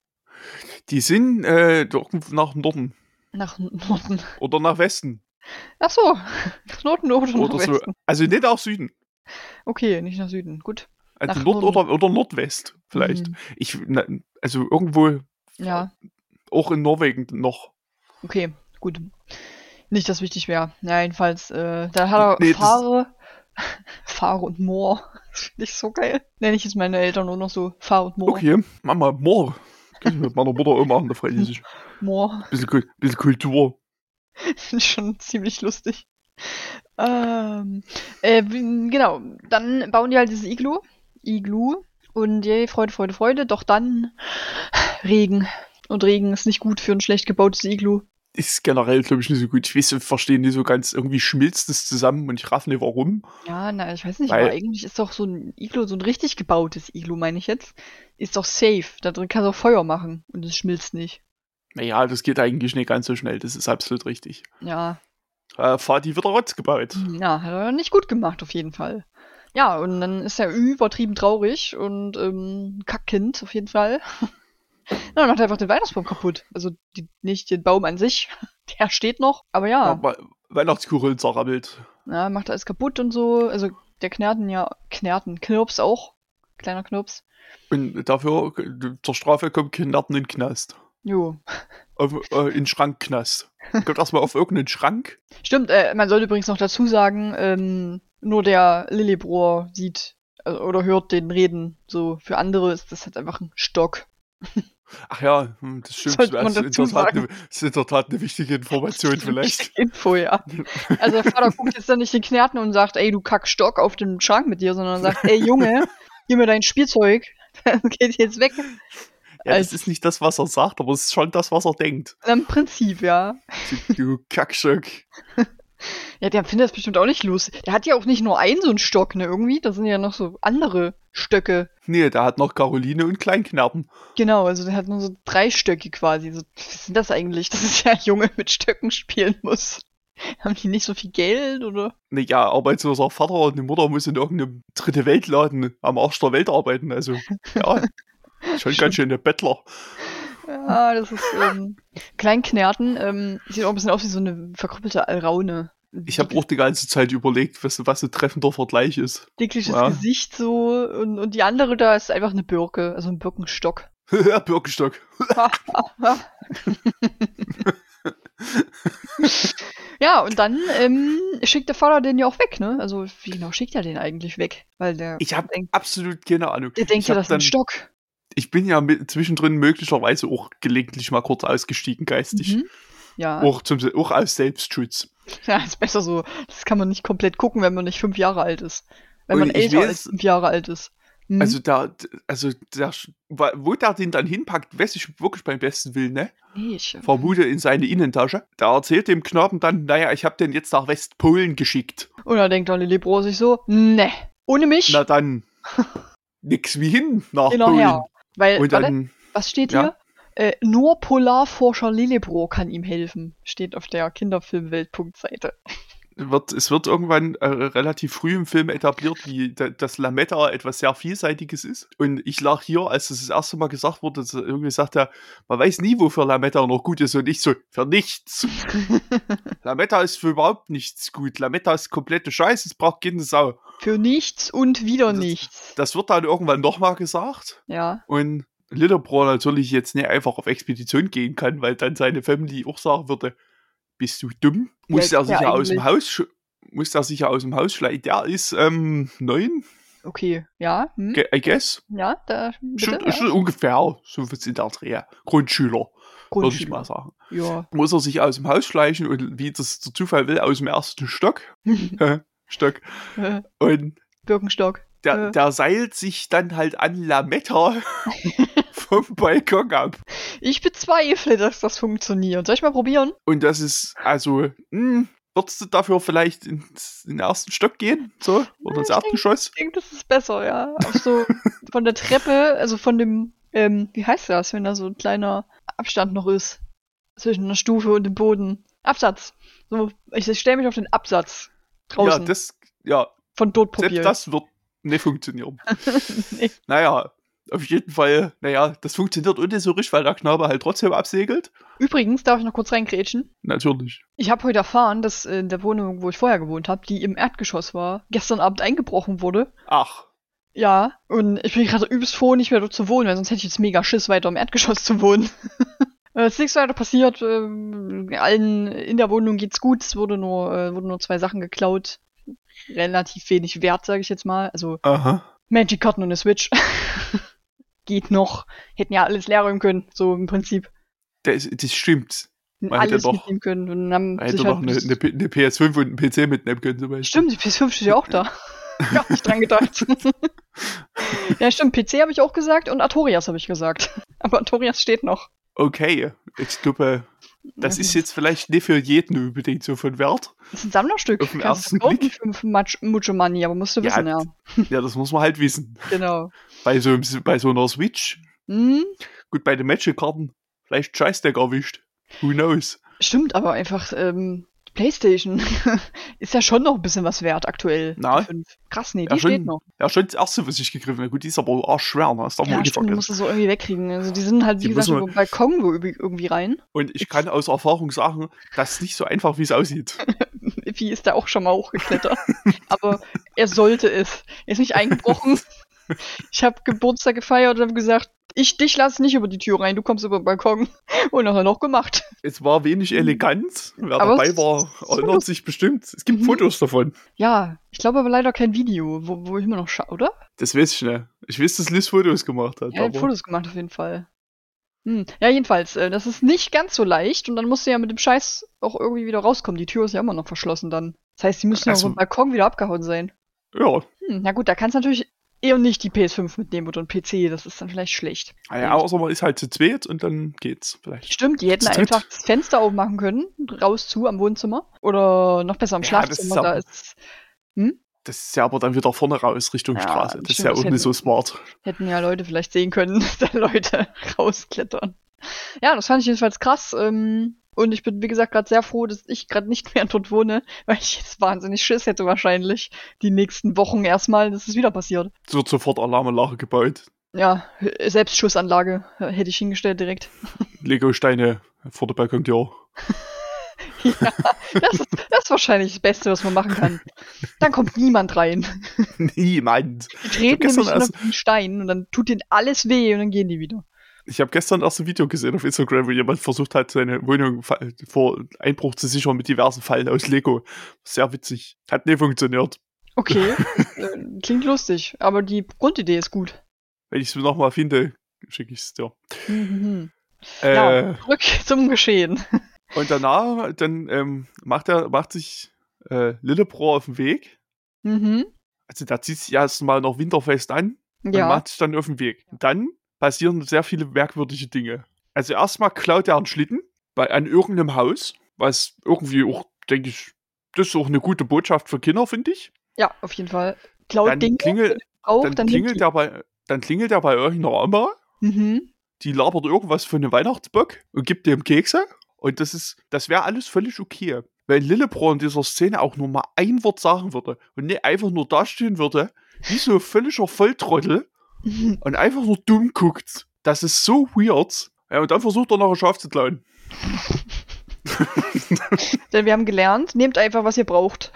Die sind äh, doch nach Norden Nach Norden. oder nach Westen Ach so, nach Norden oder, nach oder so. Westen. Also nicht nach Süden. Okay, nicht nach Süden. Gut. Also Nach Nord Norden. oder, oder Nordwest vielleicht. Hm, Ich, also irgendwo ja, auch in Norwegen noch. Okay, gut. Nicht, dass wichtig wäre. Ja, jedenfalls, äh, da hat er Nee, Fahre, Fahre und Moor. Das finde ich so geil. Nenne ich jetzt meine Eltern nur noch so Fahr und Moor. Okay, Mama, Moor. Kann ich mit meiner Mutter auch machen, die sich. Moor. Bisschen, bisschen Kultur. Finde ich schon ziemlich lustig. Ähm, äh, genau, dann bauen die halt dieses Iglu. Iglu. Und yay, Freude, Freude, Freude. Doch dann Regen. Und Regen ist nicht gut für ein schlecht gebautes Iglu. Ist generell, glaube ich, nicht so gut. Ich weiß, ich verstehe nicht so ganz. Irgendwie schmilzt es zusammen und ich raff nicht warum. Ja, na, ich weiß nicht, Weil- aber eigentlich ist doch so ein Iglu, so ein richtig gebautes Iglu, meine ich jetzt, ist doch safe. Da drin kannst du auch Feuer machen und es schmilzt nicht. Naja, das geht eigentlich nicht ganz so schnell. Das ist absolut richtig. Ja, Äh, Fadi wird Rotz gebaut. Ja, hat er nicht gut gemacht, auf jeden Fall. Ja, und dann ist er übertrieben traurig und ähm, Kackkind, auf jeden Fall. Ja, dann macht er einfach den Weihnachtsbaum kaputt. Also die, nicht den Baum an sich, der steht noch, aber ja, Aber Weihnachtskugeln zerrabbelt. ja, macht alles kaputt und so. Also der Knerten ja, Knerten, Knirps auch. Kleiner Knirps. Und dafür, zur Strafe kommt Kinderten in den Knast. Jo. Auf, äh, in den Schrankknast. Kommt erstmal auf irgendeinen Schrank. Stimmt, äh, man sollte übrigens noch dazu sagen, ähm, nur der Lillibrohr sieht äh, oder hört den reden. So, für andere ist das halt einfach ein Stock. Ach ja, hm, das stimmt. Sollte man Das ist, in dazu der Tat sagen. eine, das ist in der Tat eine wichtige Information vielleicht. Info, ja. Also der Vater guckt jetzt dann nicht den Knerten und sagt, ey, du Kackstock auf den Schrank mit dir, sondern sagt, ey, Junge, gib mir dein Spielzeug. Das geht jetzt weg. Ja, das Also- ist nicht das, was er sagt, aber es ist schon das, was er denkt. Im Prinzip, ja. Du, Kackstock. Ja, der findet das bestimmt auch nicht lustig. Der hat ja auch nicht nur einen so einen Stock, ne, irgendwie. Da sind ja noch so andere Stöcke. Nee, der hat noch Caroline und Kleinknappen. Genau, also der hat nur so drei Stöcke quasi. So, was sind das eigentlich? Das ist ja ein Junge mit Stöcken spielen muss. Haben die nicht so viel Geld oder? Naja, arbeitsloser Vater und die Mutter muss in irgendeinem dritte Weltladen am Arsch der Welt arbeiten. Also, ja, schon ganz schön der Bettler. Ja, das ist ähm, Kleinknerten. Ähm, sieht auch ein bisschen aus wie so eine verkrüppelte Alraune. Ich habe auch die ganze Zeit überlegt, was, was ein treffender Vergleich ist. Dickliches Ja. Gesicht so und, und die andere da ist einfach eine Birke, also ein Birkenstock. ja, Birkenstock. ja, und dann ähm, schickt der Vater den ja auch weg, ne? Also wie genau schickt er den eigentlich weg? Weil der, Ich habe absolut keine Ahnung. der denkt ich ja, das ist ein Stock. Ich bin ja mit, zwischendrin möglicherweise auch gelegentlich mal kurz ausgestiegen geistig. Mhm. Ja, Auch, zum, auch aus Selbstschutz. ja, ist besser so. Das kann man nicht komplett gucken, wenn man nicht fünf Jahre alt ist. Wenn Und man älter weiß- als fünf Jahre alt ist. Mhm. Also da, also der, wo der den dann hinpackt, weiß ich wirklich beim besten Willen, ne? nee, ich, Vermute in seine Innentasche. Da erzählt dem Knaben dann, naja, ich habe den jetzt nach Westpolen geschickt. Und dann denkt Lilly Bro sich so, ne, ohne mich, Na dann, nix wie hin nach Polen. her. Weil, Und warte, dann, was steht ja. Äh, nur Polarforscher Lillebro kann ihm helfen. Steht auf der Kinderfilmwelt.seite. wird, es wird irgendwann äh, relativ früh im Film etabliert, wie da, dass Lametta etwas sehr Vielseitiges ist. Und ich lag hier, als das das erste Mal gesagt wurde, dass er irgendwie sagt er, man weiß nie, wofür Lametta noch gut ist. Und ich so, für nichts. Lametta ist für überhaupt nichts gut. Lametta ist komplette Scheiße, es braucht keine Sau. Für nichts und wieder Das- nichts. Das wird dann irgendwann nochmal gesagt. Ja. Und Littlebro natürlich jetzt nicht einfach auf Expedition gehen kann, weil dann seine Family auch sagen würde, bist du dumm? Muss Ja, er sich ja, aus dem. Haus muss er sich ja aus dem Haus schleichen. Der ist ähm, neun, Okay. Ja. Hm? I guess. Ja, da. Bitte, Schon, ja. schon ungefähr so was in der Dreh. Grundschüler, würde ich Grundschüler. mal sagen. Ja. Muss er sich aus dem Haus schleichen und wie das der Zufall will, aus dem ersten Stock. Stock. Und Birkenstock. Der, Äh. der seilt sich dann halt an Lametta vom Balkon ab. Ich bezweifle, dass das funktioniert. Soll ich mal probieren? Und das ist, also, hm, würdest du dafür vielleicht ins, in den ersten Stock gehen? So? Oder ins Ja, Erdgeschoss? Ich denke, das ist besser, ja. Auch so von der Treppe, also von dem, ähm, wie heißt das, wenn da so ein kleiner Abstand noch ist zwischen einer Stufe und dem Boden? Absatz. So, ich stelle mich auf den Absatz Ja, draußen das, ja, von dort selbst probieren. das wird nicht funktionieren. nee. Naja, auf jeden Fall, naja, das funktioniert richtig, weil der Knabe halt trotzdem absegelt. Übrigens, darf ich noch kurz reingrätschen? Natürlich. Ich habe heute erfahren, dass in der Wohnung, wo ich vorher gewohnt habe, die im Erdgeschoss war, gestern Abend eingebrochen wurde. Ach, Ja, und ich bin gerade übelst froh, nicht mehr dort zu wohnen, weil sonst hätte ich jetzt mega Schiss, weiter im Erdgeschoss zu wohnen. Äh, Es ist nichts weiter passiert. ähm, Allen in der Wohnung geht's gut. Es wurde nur, äh, wurden nur zwei Sachen geklaut. Relativ wenig wert, sage ich jetzt mal. Also aha. Magic-Karten und eine Switch. Geht noch. Hätten ja alles leer räumen können, so im Prinzip. Das, das stimmt. Man hätte alles doch- mitnehmen können. Und haben Man hätte sich doch halt eine, eine, eine PS5 und einen PC mitnehmen können zum Beispiel. Stimmt, die PS5 steht ja auch da. Ich hab nicht dran gedacht. ja, stimmt, PC habe ich auch gesagt und Artorias habe ich gesagt. Aber Artorias steht noch. Okay, ich glaube, das ist jetzt vielleicht nicht für jeden unbedingt so von Wert. Das ist ein Sammlerstück. Auf den ersten Blick. Much, Mucho Money, aber musst du Ja, wissen, ja. Ja, das muss man halt wissen. Genau. Bei so, einem- bei so einer Switch, Hm, gut, bei den Magic-Karten, vielleicht Scheißdeck erwischt. Who knows? stimmt, aber einfach, ähm, Playstation ist ja schon noch ein bisschen was wert aktuell. Fünf. Krass, nee, die Ja, schon, steht noch. ja, schon das erste, was ich gegriffen habe. Gut, die ist aber auch schwer, ne? Das darf man Ja, stimmt, du musst es so irgendwie wegkriegen. Also die sind halt, wie Die gesagt, über Balkon wo irgendwie- rein. Und ich kann aus Erfahrung sagen, das ist nicht so einfach, wie es aussieht. Vieh ist da auch schon mal hochgeklettert. aber er sollte es. Er ist nicht eingebrochen. ich habe Geburtstag gefeiert und habe gesagt, ich dich lass nicht über die Tür rein, du kommst über den Balkon. Und das hat er noch gemacht. Es war wenig elegant. Wer Mhm. Aber dabei war, erinnert sich bestimmt. Es gibt Mhm. Fotos davon. Ja, ich glaube aber leider kein Video, wo, wo ich immer noch schaue, oder? Das weiß ich nicht. Ich weiß, dass Liz Fotos gemacht hat. Ja, er aber Fotos gemacht auf jeden Fall. Hm. Ja, jedenfalls, äh, das ist nicht ganz so leicht und dann musst du ja mit dem Scheiß auch irgendwie wieder rauskommen. Die Tür ist ja immer noch verschlossen dann. Das heißt, die müssen ja Also- auf dem Balkon wieder abgehauen sein. ja, Hm, na gut, da kannst du natürlich eher nicht die PS5 mitnehmen oder ein PC, das ist dann vielleicht schlecht. naja, außer man ist halt zu zweit und dann geht's vielleicht. Stimmt, die hätten einfach das Fenster aufmachen können, raus zu am Wohnzimmer. Oder noch besser am Ja, das Schlafzimmer, ist da ist. Hm? Das ist ja aber dann wieder vorne raus Richtung Ja, Straße. Das ist stimmt, ja das auch nicht so smart. Hätten ja Leute vielleicht sehen können, dass da Leute rausklettern. Ja, das fand ich jedenfalls krass. Ähm, und ich bin, wie gesagt, gerade sehr froh, dass ich gerade nicht mehr dort wohne, weil ich jetzt wahnsinnig Schiss hätte wahrscheinlich die nächsten Wochen erstmal, dass es wieder passiert. Es wird sofort Alarmanlage gebaut. Ja, Selbstschussanlage äh, hätte ich hingestellt direkt. Lego-Steine vor der Balkontür. ja, das ist, das ist wahrscheinlich das Beste, was man machen kann. Dann kommt niemand rein. Niemand. Die treten nämlich nur auf den Stein und dann tut denen alles weh und dann gehen die wieder. Ich habe gestern erst ein Video gesehen auf Instagram, wo jemand versucht hat, seine Wohnung vor Einbruch zu sichern mit diversen Fallen aus Lego. Sehr witzig. Hat nie funktioniert. Okay, äh, klingt lustig, aber die Grundidee ist gut. Wenn ich es nochmal finde, schicke ich es dir. Mhm. Äh, Ja, zurück zum Geschehen. Und danach, dann ähm, macht er, macht sich äh, Lillebro auf den Weg. Mhm. Also der zieht sich erstmal noch winterfest an und Ja. macht sich dann auf den Weg. Dann passieren sehr viele merkwürdige Dinge. Also erstmal klaut er einen Schlitten bei, an irgendeinem Haus, was irgendwie auch, denke ich, das ist auch eine gute Botschaft für Kinder, finde ich. Ja, auf jeden Fall. Klaut Dann Dinge, klingelt, auch, dann, dann, klingelt er bei, dann klingelt er bei irgendeiner Oma, Mhm. die labert irgendwas von einem Weihnachtsbock und gibt dem Kekse. Und das ist, das wäre alles völlig okay. Wenn Lillebro in dieser Szene auch nur mal ein Wort sagen würde und nicht einfach nur dastehen würde, wie so ein völliger Volltrottel. und einfach nur dumm guckt. Das ist so weird. Ja, und dann versucht er noch ein Schaf zu klauen. Denn wir haben gelernt, nehmt einfach, was ihr braucht.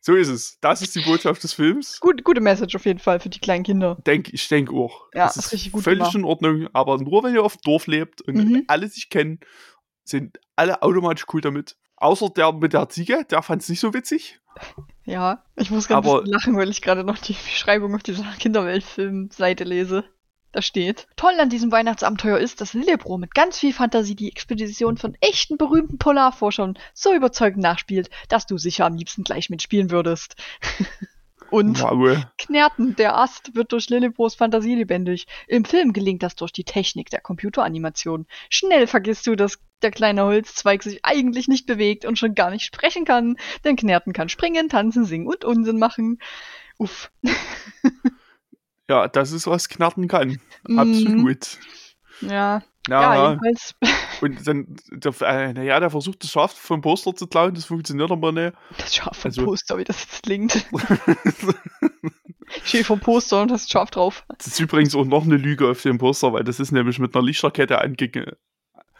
So ist es. Das ist die Botschaft des Films. Gut, gute Message auf jeden Fall für die kleinen Kinder. Denk, ich denke auch. Ja, das ist ist richtig gut völlig gemacht. in Ordnung, aber nur wenn ihr auf dem Dorf lebt und Mhm. alle sich kennen, sind alle automatisch cool damit. Außer der mit der Ziege, der fand es nicht so witzig. Ja, ich muss gerade lachen, weil ich gerade noch die Beschreibung auf dieser Kinderweltfilm-Seite lese. Da steht, toll an diesem Weihnachtsabenteuer ist, dass Lillebro mit ganz viel Fantasie die Expedition von echten berühmten Polarforschern so überzeugend nachspielt, dass du sicher am liebsten gleich mitspielen würdest. Und Wow. Knerten, der Ast, wird durch Lillebros Fantasie lebendig. Im Film gelingt das durch die Technik der Computeranimation. Schnell vergisst du, dass der kleine Holzzweig sich eigentlich nicht bewegt und schon gar nicht sprechen kann, denn Knerten kann springen, tanzen, singen und Unsinn machen. Uff. Ja, das ist, was Knarren kann. Mhm. Absolut. Ja, ja, Ja, jedenfalls. und dann, der, äh, naja, der versucht das Schaf vom Poster zu klauen, das funktioniert aber nicht. Das Schaf vom Also- Poster, wie das jetzt klingt. Steht vom Poster und das Schaf drauf. Das ist übrigens auch noch eine Lüge auf dem Poster, weil das ist nämlich mit einer Lichterkette ange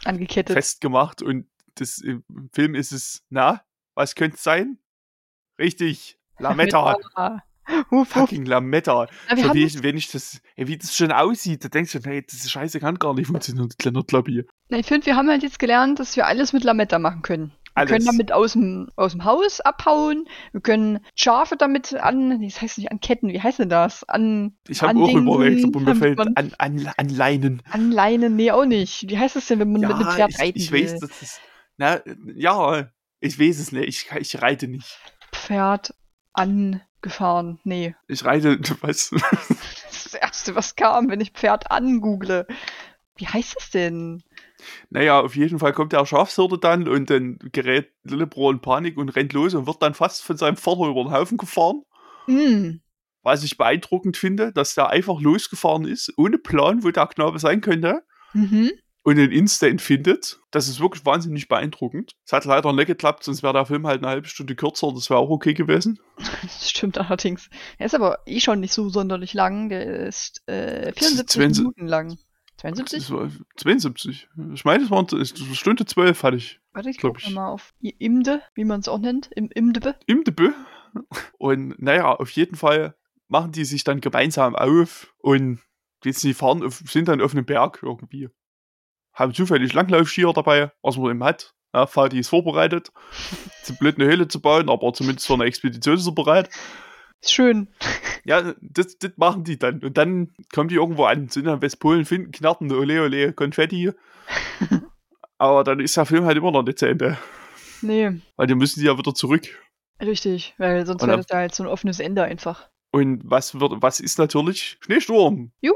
Angekettet. festgemacht und das, im Film ist es, na, was könnte es sein? Richtig, Lametta. Huf. Fucking Lametta. So haben wie ich, wenn ich das, wie das schon aussieht, da denkst du, hey, diese Scheiße kann gar nicht funktionieren, das Lobby. Na, ich finde, wir haben halt jetzt gelernt, dass wir alles mit Lametta machen können. Wir Alles. können damit aus dem, aus dem Haus abhauen. Wir können Schafe damit an, nee, das heißt nicht an Ketten, wie heißt denn das? An, Ich habe an auch Dingen, überlegt, aber mir fällt an, an, an Leinen. an Leinen, nee, auch nicht. Wie heißt das denn, wenn man mit einem Pferd ich, reiten ich will? weiß, das ist, na, ja, ich weiß es nicht, ich, ich reite nicht. Pferd angefahren. Nee. Ich reite, was? Das ist das Erste, was kam, wenn ich Pferd angoogle. Wie heißt es denn? naja, auf jeden Fall kommt der Schafshirte dann und dann gerät Lillebro in Panik und rennt los und wird dann fast von seinem Vater über den Haufen gefahren. Hm. Was ich beeindruckend finde, dass der einfach losgefahren ist, ohne Plan, wo der Knabe sein könnte. Mhm. Und den Instant findet. Das ist wirklich wahnsinnig beeindruckend. Es hat leider nicht geklappt, sonst wäre der Film halt eine halbe Stunde kürzer. Das wäre auch okay gewesen. Das stimmt allerdings. Er ist aber eh schon nicht so sonderlich lang. Der ist äh, 74 20 Minuten lang. 72? Das war 72. Ich meine, es war eine Stunde 12 hatte ich. Warte, ich gucke mal auf Imde, wie man es auch nennt. Im Imdebe. Im Debüt. Und naja, auf jeden Fall machen die sich dann gemeinsam auf und jetzt die fahren, auf, sind dann auf einem Berg irgendwie. Haben zufällig Langlaufskier dabei, was man eben hat. Ja, Fadi ist vorbereitet, zum blöd eine Höhle zu bauen, aber zumindest für eine Expedition ist er bereit. Ist schön. Ja, das, das machen die dann. Und dann kommen die irgendwo an, sind in Westpolen, finden Knarren, ole, ole, Konfetti. Aber dann ist der Film halt immer noch nicht zu Ende. Nee, Weil dann müssen die ja wieder zurück. richtig. Weil sonst wäre dann- das ja halt so ein offenes Ende einfach. Und was wird, was ist natürlich? Schneesturm. Juhu!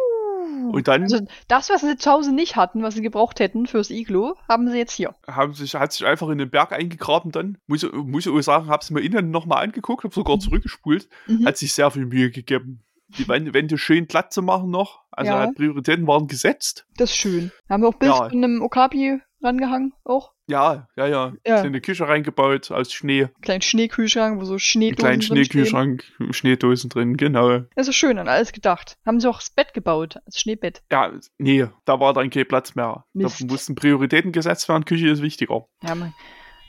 Uh, Und dann also das, was sie zu Hause nicht hatten, was sie gebraucht hätten fürs Iglo, haben sie jetzt hier. haben sich, hat sich einfach in den Berg eingegraben dann. Muss, ich- muss ich auch sagen, hab's mir innen nochmal angeguckt, hab sogar Mhm. zurückgespult. Mhm. Hat sich sehr viel Mühe gegeben. Die Wände, Wände schön glatt zu machen noch. Also Ja. halt Prioritäten waren gesetzt. Das ist schön. Haben wir auch Bild Ja. von einem Okapi rangehangen, auch. Ja, ja, ja. Ja. Kleine Küche reingebaut aus Schnee. Kleinen Schneekühlschrank, wo so Schneedosen kleinen drin stehen. Schneekühlschrank, Schneedosen drin, genau. Das ist schön, an alles gedacht. Haben sie auch das Bett gebaut, das Schneebett. Ja, nee, da war dann kein Platz mehr. Mist. Da mussten Prioritäten gesetzt werden, Küche ist wichtiger. Ja, mein.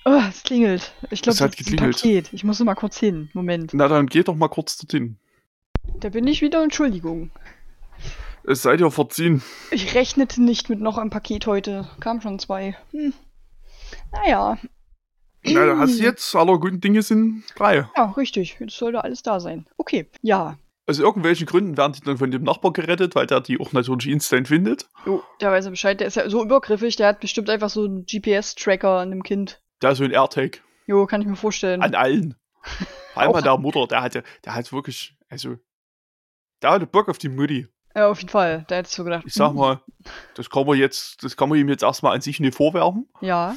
Oh, es klingelt. Ich glaube, Es hat ist ein. Paket. Ich muss mal kurz hin. Moment. Na, dann geht doch mal kurz dorthin. Da bin ich wieder. Entschuldigung. Es seid ihr verziehen. Ich rechnete nicht mit noch einem Paket heute. Kam schon zwei. Hm. Naja. Na, da hast du jetzt, aller guten Dinge sind drei. Ja, richtig. Jetzt sollte alles da sein. Okay. Ja. Aus irgendwelchen Gründen werden die dann von dem Nachbar gerettet, weil der die auch natürlich instant findet. Jo, der weiß ja Bescheid. Der ist ja so übergriffig. Der hat bestimmt einfach so einen GPS-Tracker an dem Kind. Der ist so ein AirTag Jo, kann ich mir vorstellen. an allen. Vor allem an der Mutter, der hatte, der hat wirklich, also, der hatte Bock auf die Mutti. Ja, auf jeden Fall. Da hättest du gedacht. Ich sag hm, mal, das kann man jetzt, das kann man ihm jetzt erstmal an sich nicht vorwerfen, Ja.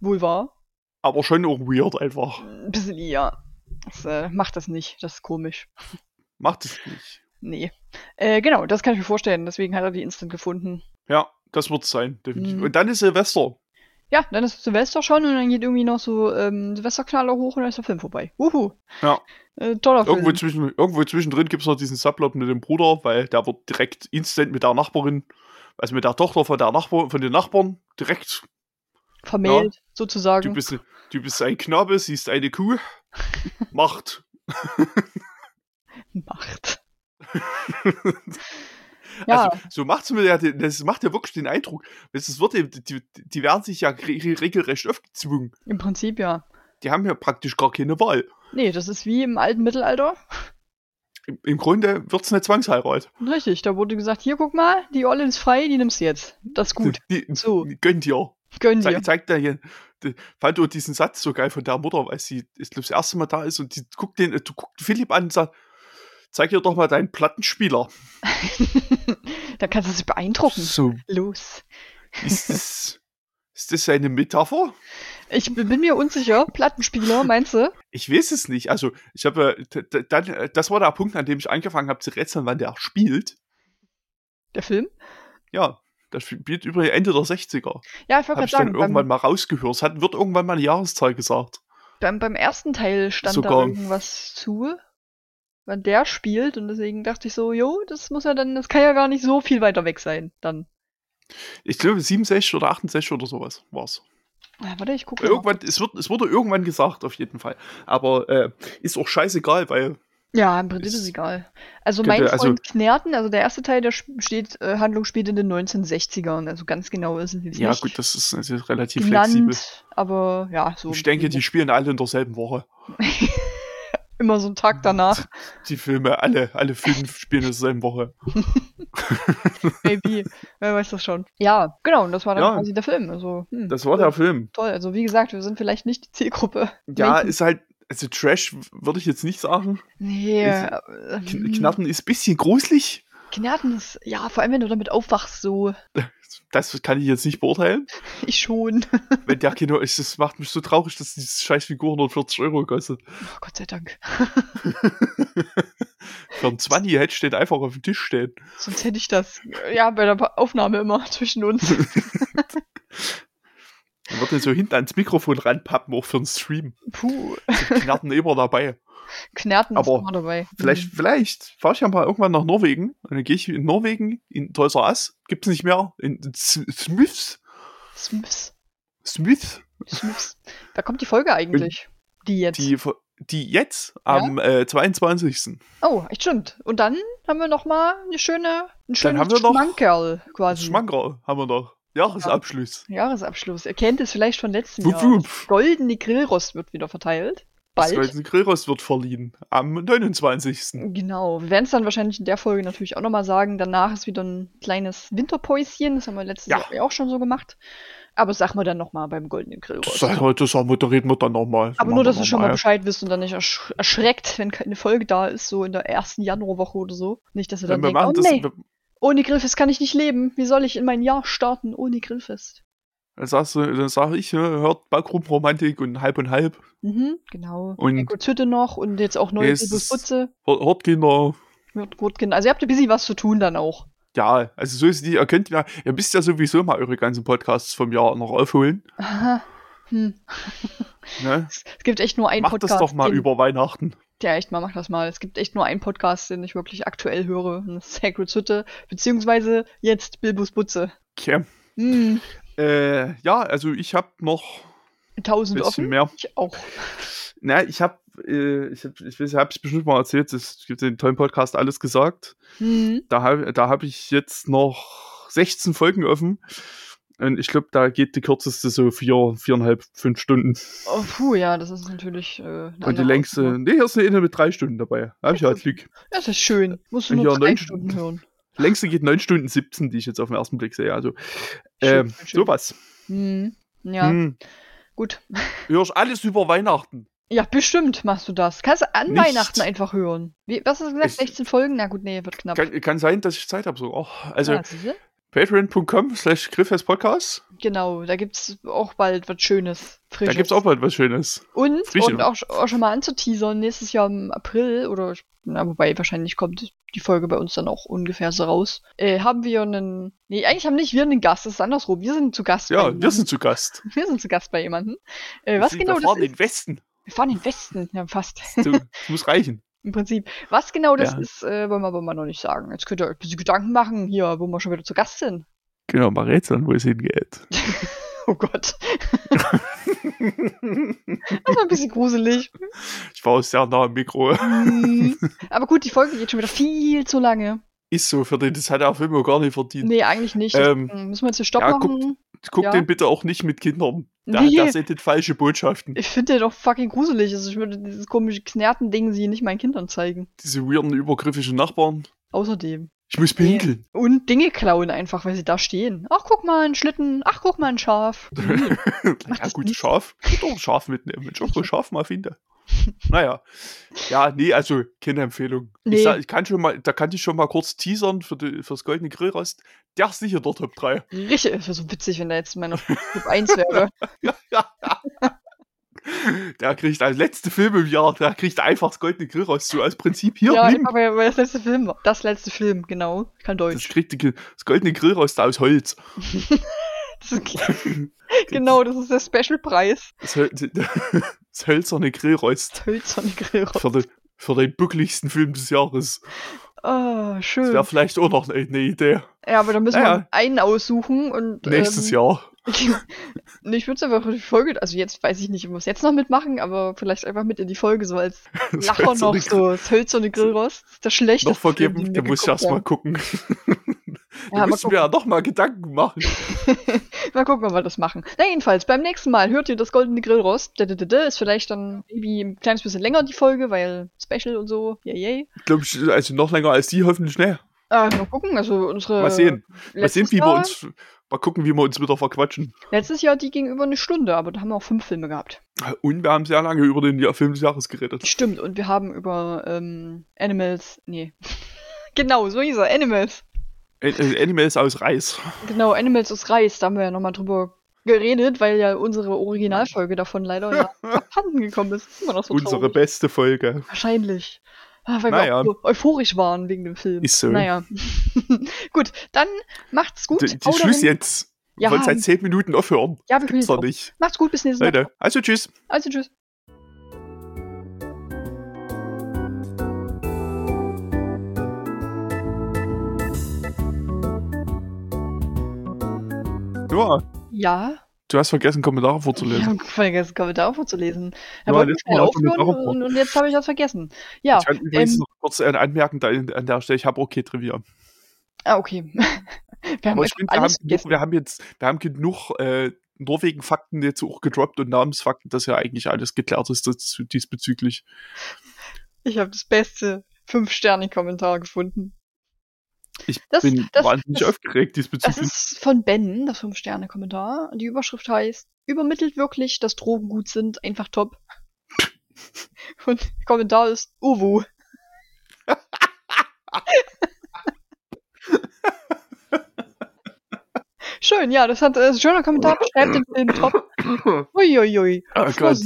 Wohl wahr. aber schon auch weird einfach. Ein bisschen, ja. Das, äh, macht das nicht. Das ist komisch. Macht es nicht. Nee. Äh, genau, das kann ich mir vorstellen. Deswegen hat er die instant gefunden. Ja, das wird's sein, definitiv. Mhm. Und dann ist Silvester. Ja, dann ist Silvester schon und dann geht irgendwie noch so ähm, Silvesterknaller hoch und dann ist der Film vorbei. Uhu. Ja. Äh, toller Irgendwo, Film. zwischen, irgendwo zwischendrin gibt's noch diesen Subplot mit dem Bruder, weil der wird direkt instant mit der Nachbarin, also mit der Tochter von der Nachbar, von den Nachbarn, direkt Vermählt, Du sozusagen. bist, du bist ein Knabe, siehst eine Kuh. Macht. Macht. Ja, Also, so macht's mir ja, das macht ja wirklich den Eindruck. Es wird, die, die werden sich ja re- regelrecht aufgezwungen. im Prinzip ja. Die haben ja praktisch gar keine Wahl. Nee, das ist wie im alten Mittelalter. Im, im Grunde wird's eine Zwangsheirat. Richtig, da wurde gesagt, hier guck mal, die Olle ist frei, die nimmst du jetzt. Das ist gut. Die, So. Gönnt ihr. Gönn dir. Ze zeigt er hier. Fand auch diesen Satz so geil von der Mutter, weil sie, ich glaube, das erste Mal da ist und die guckt den, du guckt Philipp an und sagt, zeig ihr doch mal deinen Plattenspieler. da kannst du dich beeindrucken. So, Los. ist das, ist das eine Metapher? Ich bin mir unsicher. Plattenspieler, meinst du? Ich weiß es nicht. Also, ich habe äh, dann, äh, das war der Punkt, an dem ich angefangen habe zu rätseln, wann der spielt. Der Film? Ja, das spielt über Ende der 60er. Ja, ich wollte gerade ich dann sagen, irgendwann mal rausgehört. Es hat, wird irgendwann mal eine Jahreszahl gesagt. beim, beim ersten Teil stand da Sogar. irgendwas zu, wann der spielt und deswegen dachte ich so, jo, das muss ja dann, das kann ja gar nicht so viel weiter weg sein, dann. Ich glaube 67 oder 68 oder sowas war's. Ah, warte, ich gucke mal. Irgendwann, es, wird, es wurde irgendwann gesagt, auf jeden Fall. Aber äh, ist auch scheißegal, weil Ja, im Prinzip ist Ist- es egal. Also mein also- Freund Knerten, also der erste Teil, der steht, äh, Handlung spielt in den 1960ern, also ganz genau ist es jetzt ja nicht gut, das ist natürlich relativ genannt, flexibel. aber ja, so. Ich denke, die spielen alle in derselben Woche. Immer so einen Tag danach. Die Filme, alle, alle fünf spielen in derselben Woche. Maybe. Wer weiß das schon. Ja, genau, und das war dann Ja. quasi der Film. Also, hm, Das war der Film. toll. Also wie gesagt, wir sind vielleicht nicht die Zielgruppe. Ja, Menschen- ist halt, also Trash würde ich jetzt nicht sagen. Nee, ist- äh, Kn hm, ist ein bisschen gruselig. Knerten ist, ja, vor allem wenn du damit aufwachst, so, Das kann ich jetzt nicht beurteilen. ich schon. Wenn der Kino ist, das macht mich so traurig, dass dieses scheiß Figur 140 Euro kostet. Oh, Gott sei Dank. Für ein 20 hätte steht einfach auf dem Tisch stehen. Sonst hätte ich das, ja, bei der Aufnahme immer zwischen uns. Dann wird er so hinten ans Mikrofon ranpappen, auch für den Stream. Puh, So Knarren immer dabei. Knerten ist Aber immer dabei. Vielleicht, vielleicht fahre ich ja mal irgendwann nach Norwegen. Und dann gehe ich in Norwegen, in Toys R Us. Gibt's nicht mehr. In Smiths. Smiths. Smith. Smiths. Da kommt die Folge eigentlich. Die jetzt. Die, die jetzt am äh, 22. Oh, echt stimmt. Und dann haben wir noch mal eine schöne, ein schönes haben wir noch- Schmankerl quasi. Schmankerl haben wir noch. Jahresabschluss. Jahresabschluss. Ihr kennt es vielleicht von letztem Wupp, Jahr. wupp. Goldene Grillrost wird wieder verteilt. Das Bald. Goldene Grillrost wird verliehen. Am 29. Genau. Wir werden es dann wahrscheinlich in der Folge natürlich auch nochmal sagen. Danach ist wieder ein kleines Winterpäuschen. Das haben wir letztes Ja. Jahr ja auch schon so gemacht. Aber das sagen wir dann nochmal beim Goldenen Das, Grillrost. das, das, das reden wir dann nochmal. Aber nur, dass ihr schon mal Bescheid wisst und dann nicht ersch erschreckt, wenn keine Folge da ist, so in der ersten Januarwoche oder so. Nicht, dass ihr dann wir denkt, machen oh das, nee. wir, Ohne Grillfest kann ich nicht leben. Wie soll ich in mein Jahr starten ohne Grillfest? Dann sagst du, dann sag ich, ne, hört Backgrundromantik und halb und halb. Mhm, genau. Und- Echo Zütte noch und jetzt auch neue Es Bilbus ist- Butze. Hört, hört Kinder. Wird gut gehen. Also ihr habt ein bisschen was zu tun dann auch. Ja, also so ist die, ihr könnt ja, ihr müsst ja sowieso mal eure ganzen Podcasts vom Jahr noch aufholen. Aha. Hm. Ne? Es gibt echt nur einen Macht Podcast. das doch mal den, über Weihnachten. Ja, echt mal, mach das mal. Es gibt echt nur einen Podcast, den ich wirklich aktuell höre. Und das ist Sacred Hütte, beziehungsweise jetzt Bilbus Butze. Okay. Hm. Äh, ja, also ich habe noch ein 1000 bisschen offen. mehr. Ich auch. Na, ich habe, äh, ich habe, ich habe es bestimmt mal erzählt. Es gibt den tollen Podcast alles gesagt. Hm. Da habe, da habe ich jetzt noch 16 Folgen offen. Und ich glaube, da geht die kürzeste so vier, viereinhalb, fünf Stunden. Oh, puh, ja, das ist natürlich. Äh, Und die längste, nee, hier ist eine Inne mit drei Stunden dabei. Da habe ich halt Glück. Das ist schön. Musst du Ja, nur drei neun Stunden Stunden. hören. Längste geht 9 Stunden 17, die ich jetzt auf den ersten Blick sehe. Also, Schön, ähm, schön, sowas. Hm. Ja, Hm. gut. Hörst alles über Weihnachten. Ja, bestimmt machst du das. Kannst du an Nicht. Weihnachten einfach hören. Wie, was hast du gesagt? Ich- 16 Folgen? Na gut, nee, wird knapp. Kann, kann sein, dass ich Zeit habe so. Oh, also, Ja? patreon.com slash Podcast. Genau, da gibt's auch bald was Schönes. Da Frisches. gibt's auch bald was Schönes. Und, Frische. und auch, auch schon mal anzuteasern, nächstes Jahr im April, oder, na, wobei wahrscheinlich kommt die Folge bei uns dann auch ungefähr so raus, äh, haben wir einen, nee, eigentlich haben nicht wir einen Gast, das ist andersrum, wir sind zu Gast Ja, wir sind zu Gast. wir sind zu Gast bei jemandem. Äh, was wir genau das fahren in ist, den Westen. wir fahren in den Westen, ja, fast, So, das muss reichen. Im Prinzip. Was genau das Ja. ist, äh, wollen wir aber mal noch nicht sagen. Jetzt könnt ihr euch ein bisschen Gedanken machen, hier, wo wir schon wieder zu Gast sind. Genau, mal rätseln, wo es hingeht. Oh Gott. Das war ein bisschen gruselig. Ich war auch sehr nah am Mikro. Hm. Aber gut, die Folge geht schon wieder viel zu lange. Ist so, für den, das hat der Film auch gar nicht verdient. Nee, eigentlich nicht. Ähm, müssen wir jetzt einen Stopp ja, guckt- machen. Guck ja. den bitte auch nicht mit Kindern. Da, Nee. da sendet falsche Botschaften. Ich finde den doch fucking gruselig. Also ich würde dieses komische Knerten-Ding sie nicht meinen Kindern zeigen. Diese weirden, übergriffischen Nachbarn. Außerdem. Ich muss Nee. pinkeln. Und Dinge klauen einfach, weil sie da stehen. Ach, guck mal, ein Schlitten. Ach, guck mal, ein Schaf. ja das gut, nicht. Schaf. Ich doch ein Schaf mitnehmen. Wenn ich auch so ein Schaf mal finde. Naja. Ja, nee, also keine Empfehlung. Nee. Ich, sag, ich kann schon mal, da kann ich schon mal kurz teasern für die, fürs goldene Grillrost. Der ist sicher der Top 3. Richtig, es wäre so witzig, wenn der jetzt in meiner Club 1 wäre. Der kriegt als letzte Film im Jahr, der kriegt einfach das goldene Grillrost so als Prinzip hier. ja, nimm. weil, weil das letzte Film war. Das letzte Film, genau. Ich kann Das Deutsch. kriegt die, das goldene Grillrost aus Holz. Das genau, das ist der Specialpreis. Das, das hölzerne Grillrost Hölzerne Grillrost. für den, für den buckligsten Film des Jahres. Ah, Das schön. wäre vielleicht auch noch eine, eine Idee. Ja, aber da müssen Ja, wir einen aussuchen und. Nächstes ähm, Jahr. nee, ich würde es einfach für die Folge, also jetzt weiß ich nicht, ob wir es jetzt noch mitmachen, aber vielleicht einfach mit in die Folge, so als Das Lacher noch so, das hölzerne Grillrost. Das schlechteste. noch vergeben, Film, den muss ich geguckt erst mal haben. gucken. Ja, müssen wir ja noch mal Gedanken machen. Mal gucken, ob wir das machen. Na, jedenfalls, beim nächsten Mal hört ihr das goldene Grillrost. Ist vielleicht dann irgendwie ein kleines bisschen länger die Folge, weil Special und so. Yay, yay. Ich glaube, also noch länger als die hoffentlich schnell. Ah, mal gucken, also unsere. Mal sehen. Mal sehen, wie wir uns, mal gucken, wie wir uns wieder verquatschen. Letztes Jahr, die ging über eine Stunde, aber da haben wir auch fünf Filme gehabt. Und wir haben sehr lange über den Film des Jahres geredet. Stimmt, und wir haben über ähm, Animals. Nee. genau, so hieß er, Animals. Äh, Animals aus Reis. Genau, Animals aus Reis, da haben wir ja nochmal drüber geredet, weil ja unsere Originalfolge davon leider ja abhanden gekommen ist. Immer noch so Unsere traurig. beste Folge. Wahrscheinlich. Ah, Weil Naja. wir auch so euphorisch waren wegen dem Film. Ist so. Naja. gut, dann macht's gut. Die Schluss rein. jetzt. Wir Ja, wollen seit 10 Minuten aufhören. ja, wir können doch nicht. Macht's gut, bis nächstes Mal. Leute, also tschüss. Also tschüss. Noah, Ja, du hast vergessen, Kommentare ich vorzulesen. habe vergessen, Kommentare vorzulesen. Ja, wollte du aufhören und, und jetzt habe ich das vergessen. Ja, ich kann übrigens ähm, noch kurz äh, anmerken, da in, an der Stelle, ich habe okay Trivia. ah, okay. Wir haben ich finde, wir, haben genug- wir haben jetzt, wir haben genug äh, Norwegen-Fakten jetzt auch gedroppt und Namensfakten, dass ja eigentlich alles geklärt ist das, diesbezüglich. Ich habe das beste 5-Sterne-Kommentar gefunden. Ich Das- bin das- wahnsinnig das- aufgeregt Das diesbezüglich. ist von Ben, das 5-Sterne-Kommentar. Die Überschrift heißt, übermittelt wirklich, dass Drogen gut sind, einfach top. Und der Kommentar ist Uwu. Schön, ja, das hat äh, schöner Kommentar, beschreibt den Film top. Uiuiui. Oh Gott.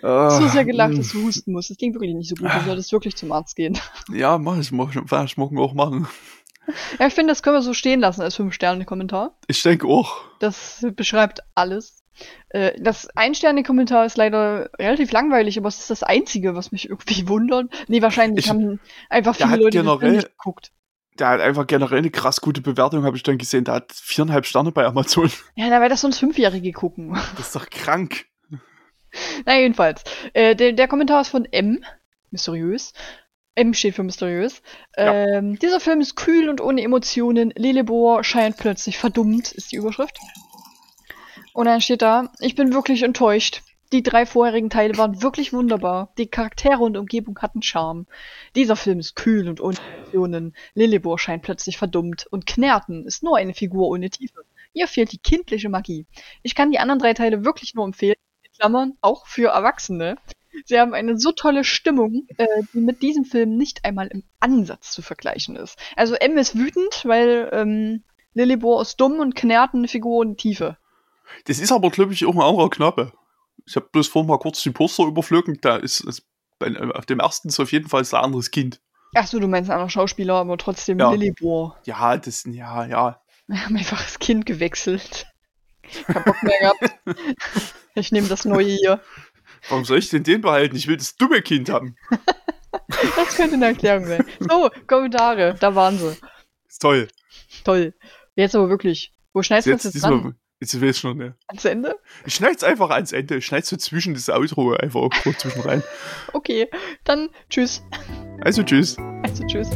Vorsehen. Ah, So sehr gelacht, dass du husten musst. Das klingt wirklich nicht so gut. Du solltest wirklich zum Arzt gehen. Ja, mach ich, mach, ich- morgen auch machen. Ja, ich finde, das können wir so stehen lassen als 5-Sterne-Kommentar. Ich denke auch. Das beschreibt alles. Äh, Das Ein-Sterne-Kommentar ist leider relativ langweilig, aber es ist das Einzige, was mich irgendwie wundert. Nee, wahrscheinlich Ich- haben einfach viele Leute generell- nicht geguckt. Der hat einfach generell eine krass gute Bewertung, habe ich dann gesehen. Der hat viereinhalb Sterne bei Amazon. Ja, na, weil das sonst Fünfjährige gucken. Das ist doch krank. Na, jedenfalls. Äh, der, der Kommentar ist von M. Mysteriös. M steht für mysteriös. Ja. Ähm, dieser Film ist kühl und ohne Emotionen. Lilibor scheint plötzlich verdummt, ist die Überschrift. Und dann steht da, ich bin wirklich enttäuscht. Die drei vorherigen Teile waren wirklich wunderbar. Die Charaktere und Umgebung hatten Charme. Dieser Film ist kühl und ohne Emotionen. Lilibor scheint plötzlich verdummt. Und Knerten ist nur eine Figur ohne Tiefe. Hier fehlt die kindliche Magie. Ich kann die anderen drei Teile wirklich nur empfehlen. In Klammern, auch für Erwachsene. Sie haben eine so tolle Stimmung, äh, die mit diesem Film nicht einmal im Ansatz zu vergleichen ist. Also M ist wütend, weil ähm, Lillibor ist dumm und Knerten eine Figur ohne Tiefe. Das ist aber, glaube ich, auch ein anderer Knappe. Ich habe bloß vorhin mal kurz die Poster überflogen. Da ist, ist bei, auf dem ersten ist auf jeden Fall ein anderes Kind. Ach so, du meinst ein anderer Schauspieler, aber trotzdem Ja. Lillibor. Ja, das, ja, ja. Wir haben einfach das Kind gewechselt. Kein Bock mehr gehabt. Ich nehme das neue hier. Warum soll ich denn den behalten? Ich will das dumme Kind haben. Das könnte eine Erklärung sein. So, Kommentare, da waren sie. Ist toll. Toll. Jetzt aber wirklich. Wo schneidest du das Jetzt, dran? jetzt will ich noch ne. Ans Ende? Ich schneid's einfach ans Ende. Ich schneid's so zwischen das Outro einfach irgendwo zwischen rein. Okay, dann tschüss. Also tschüss. Also tschüss.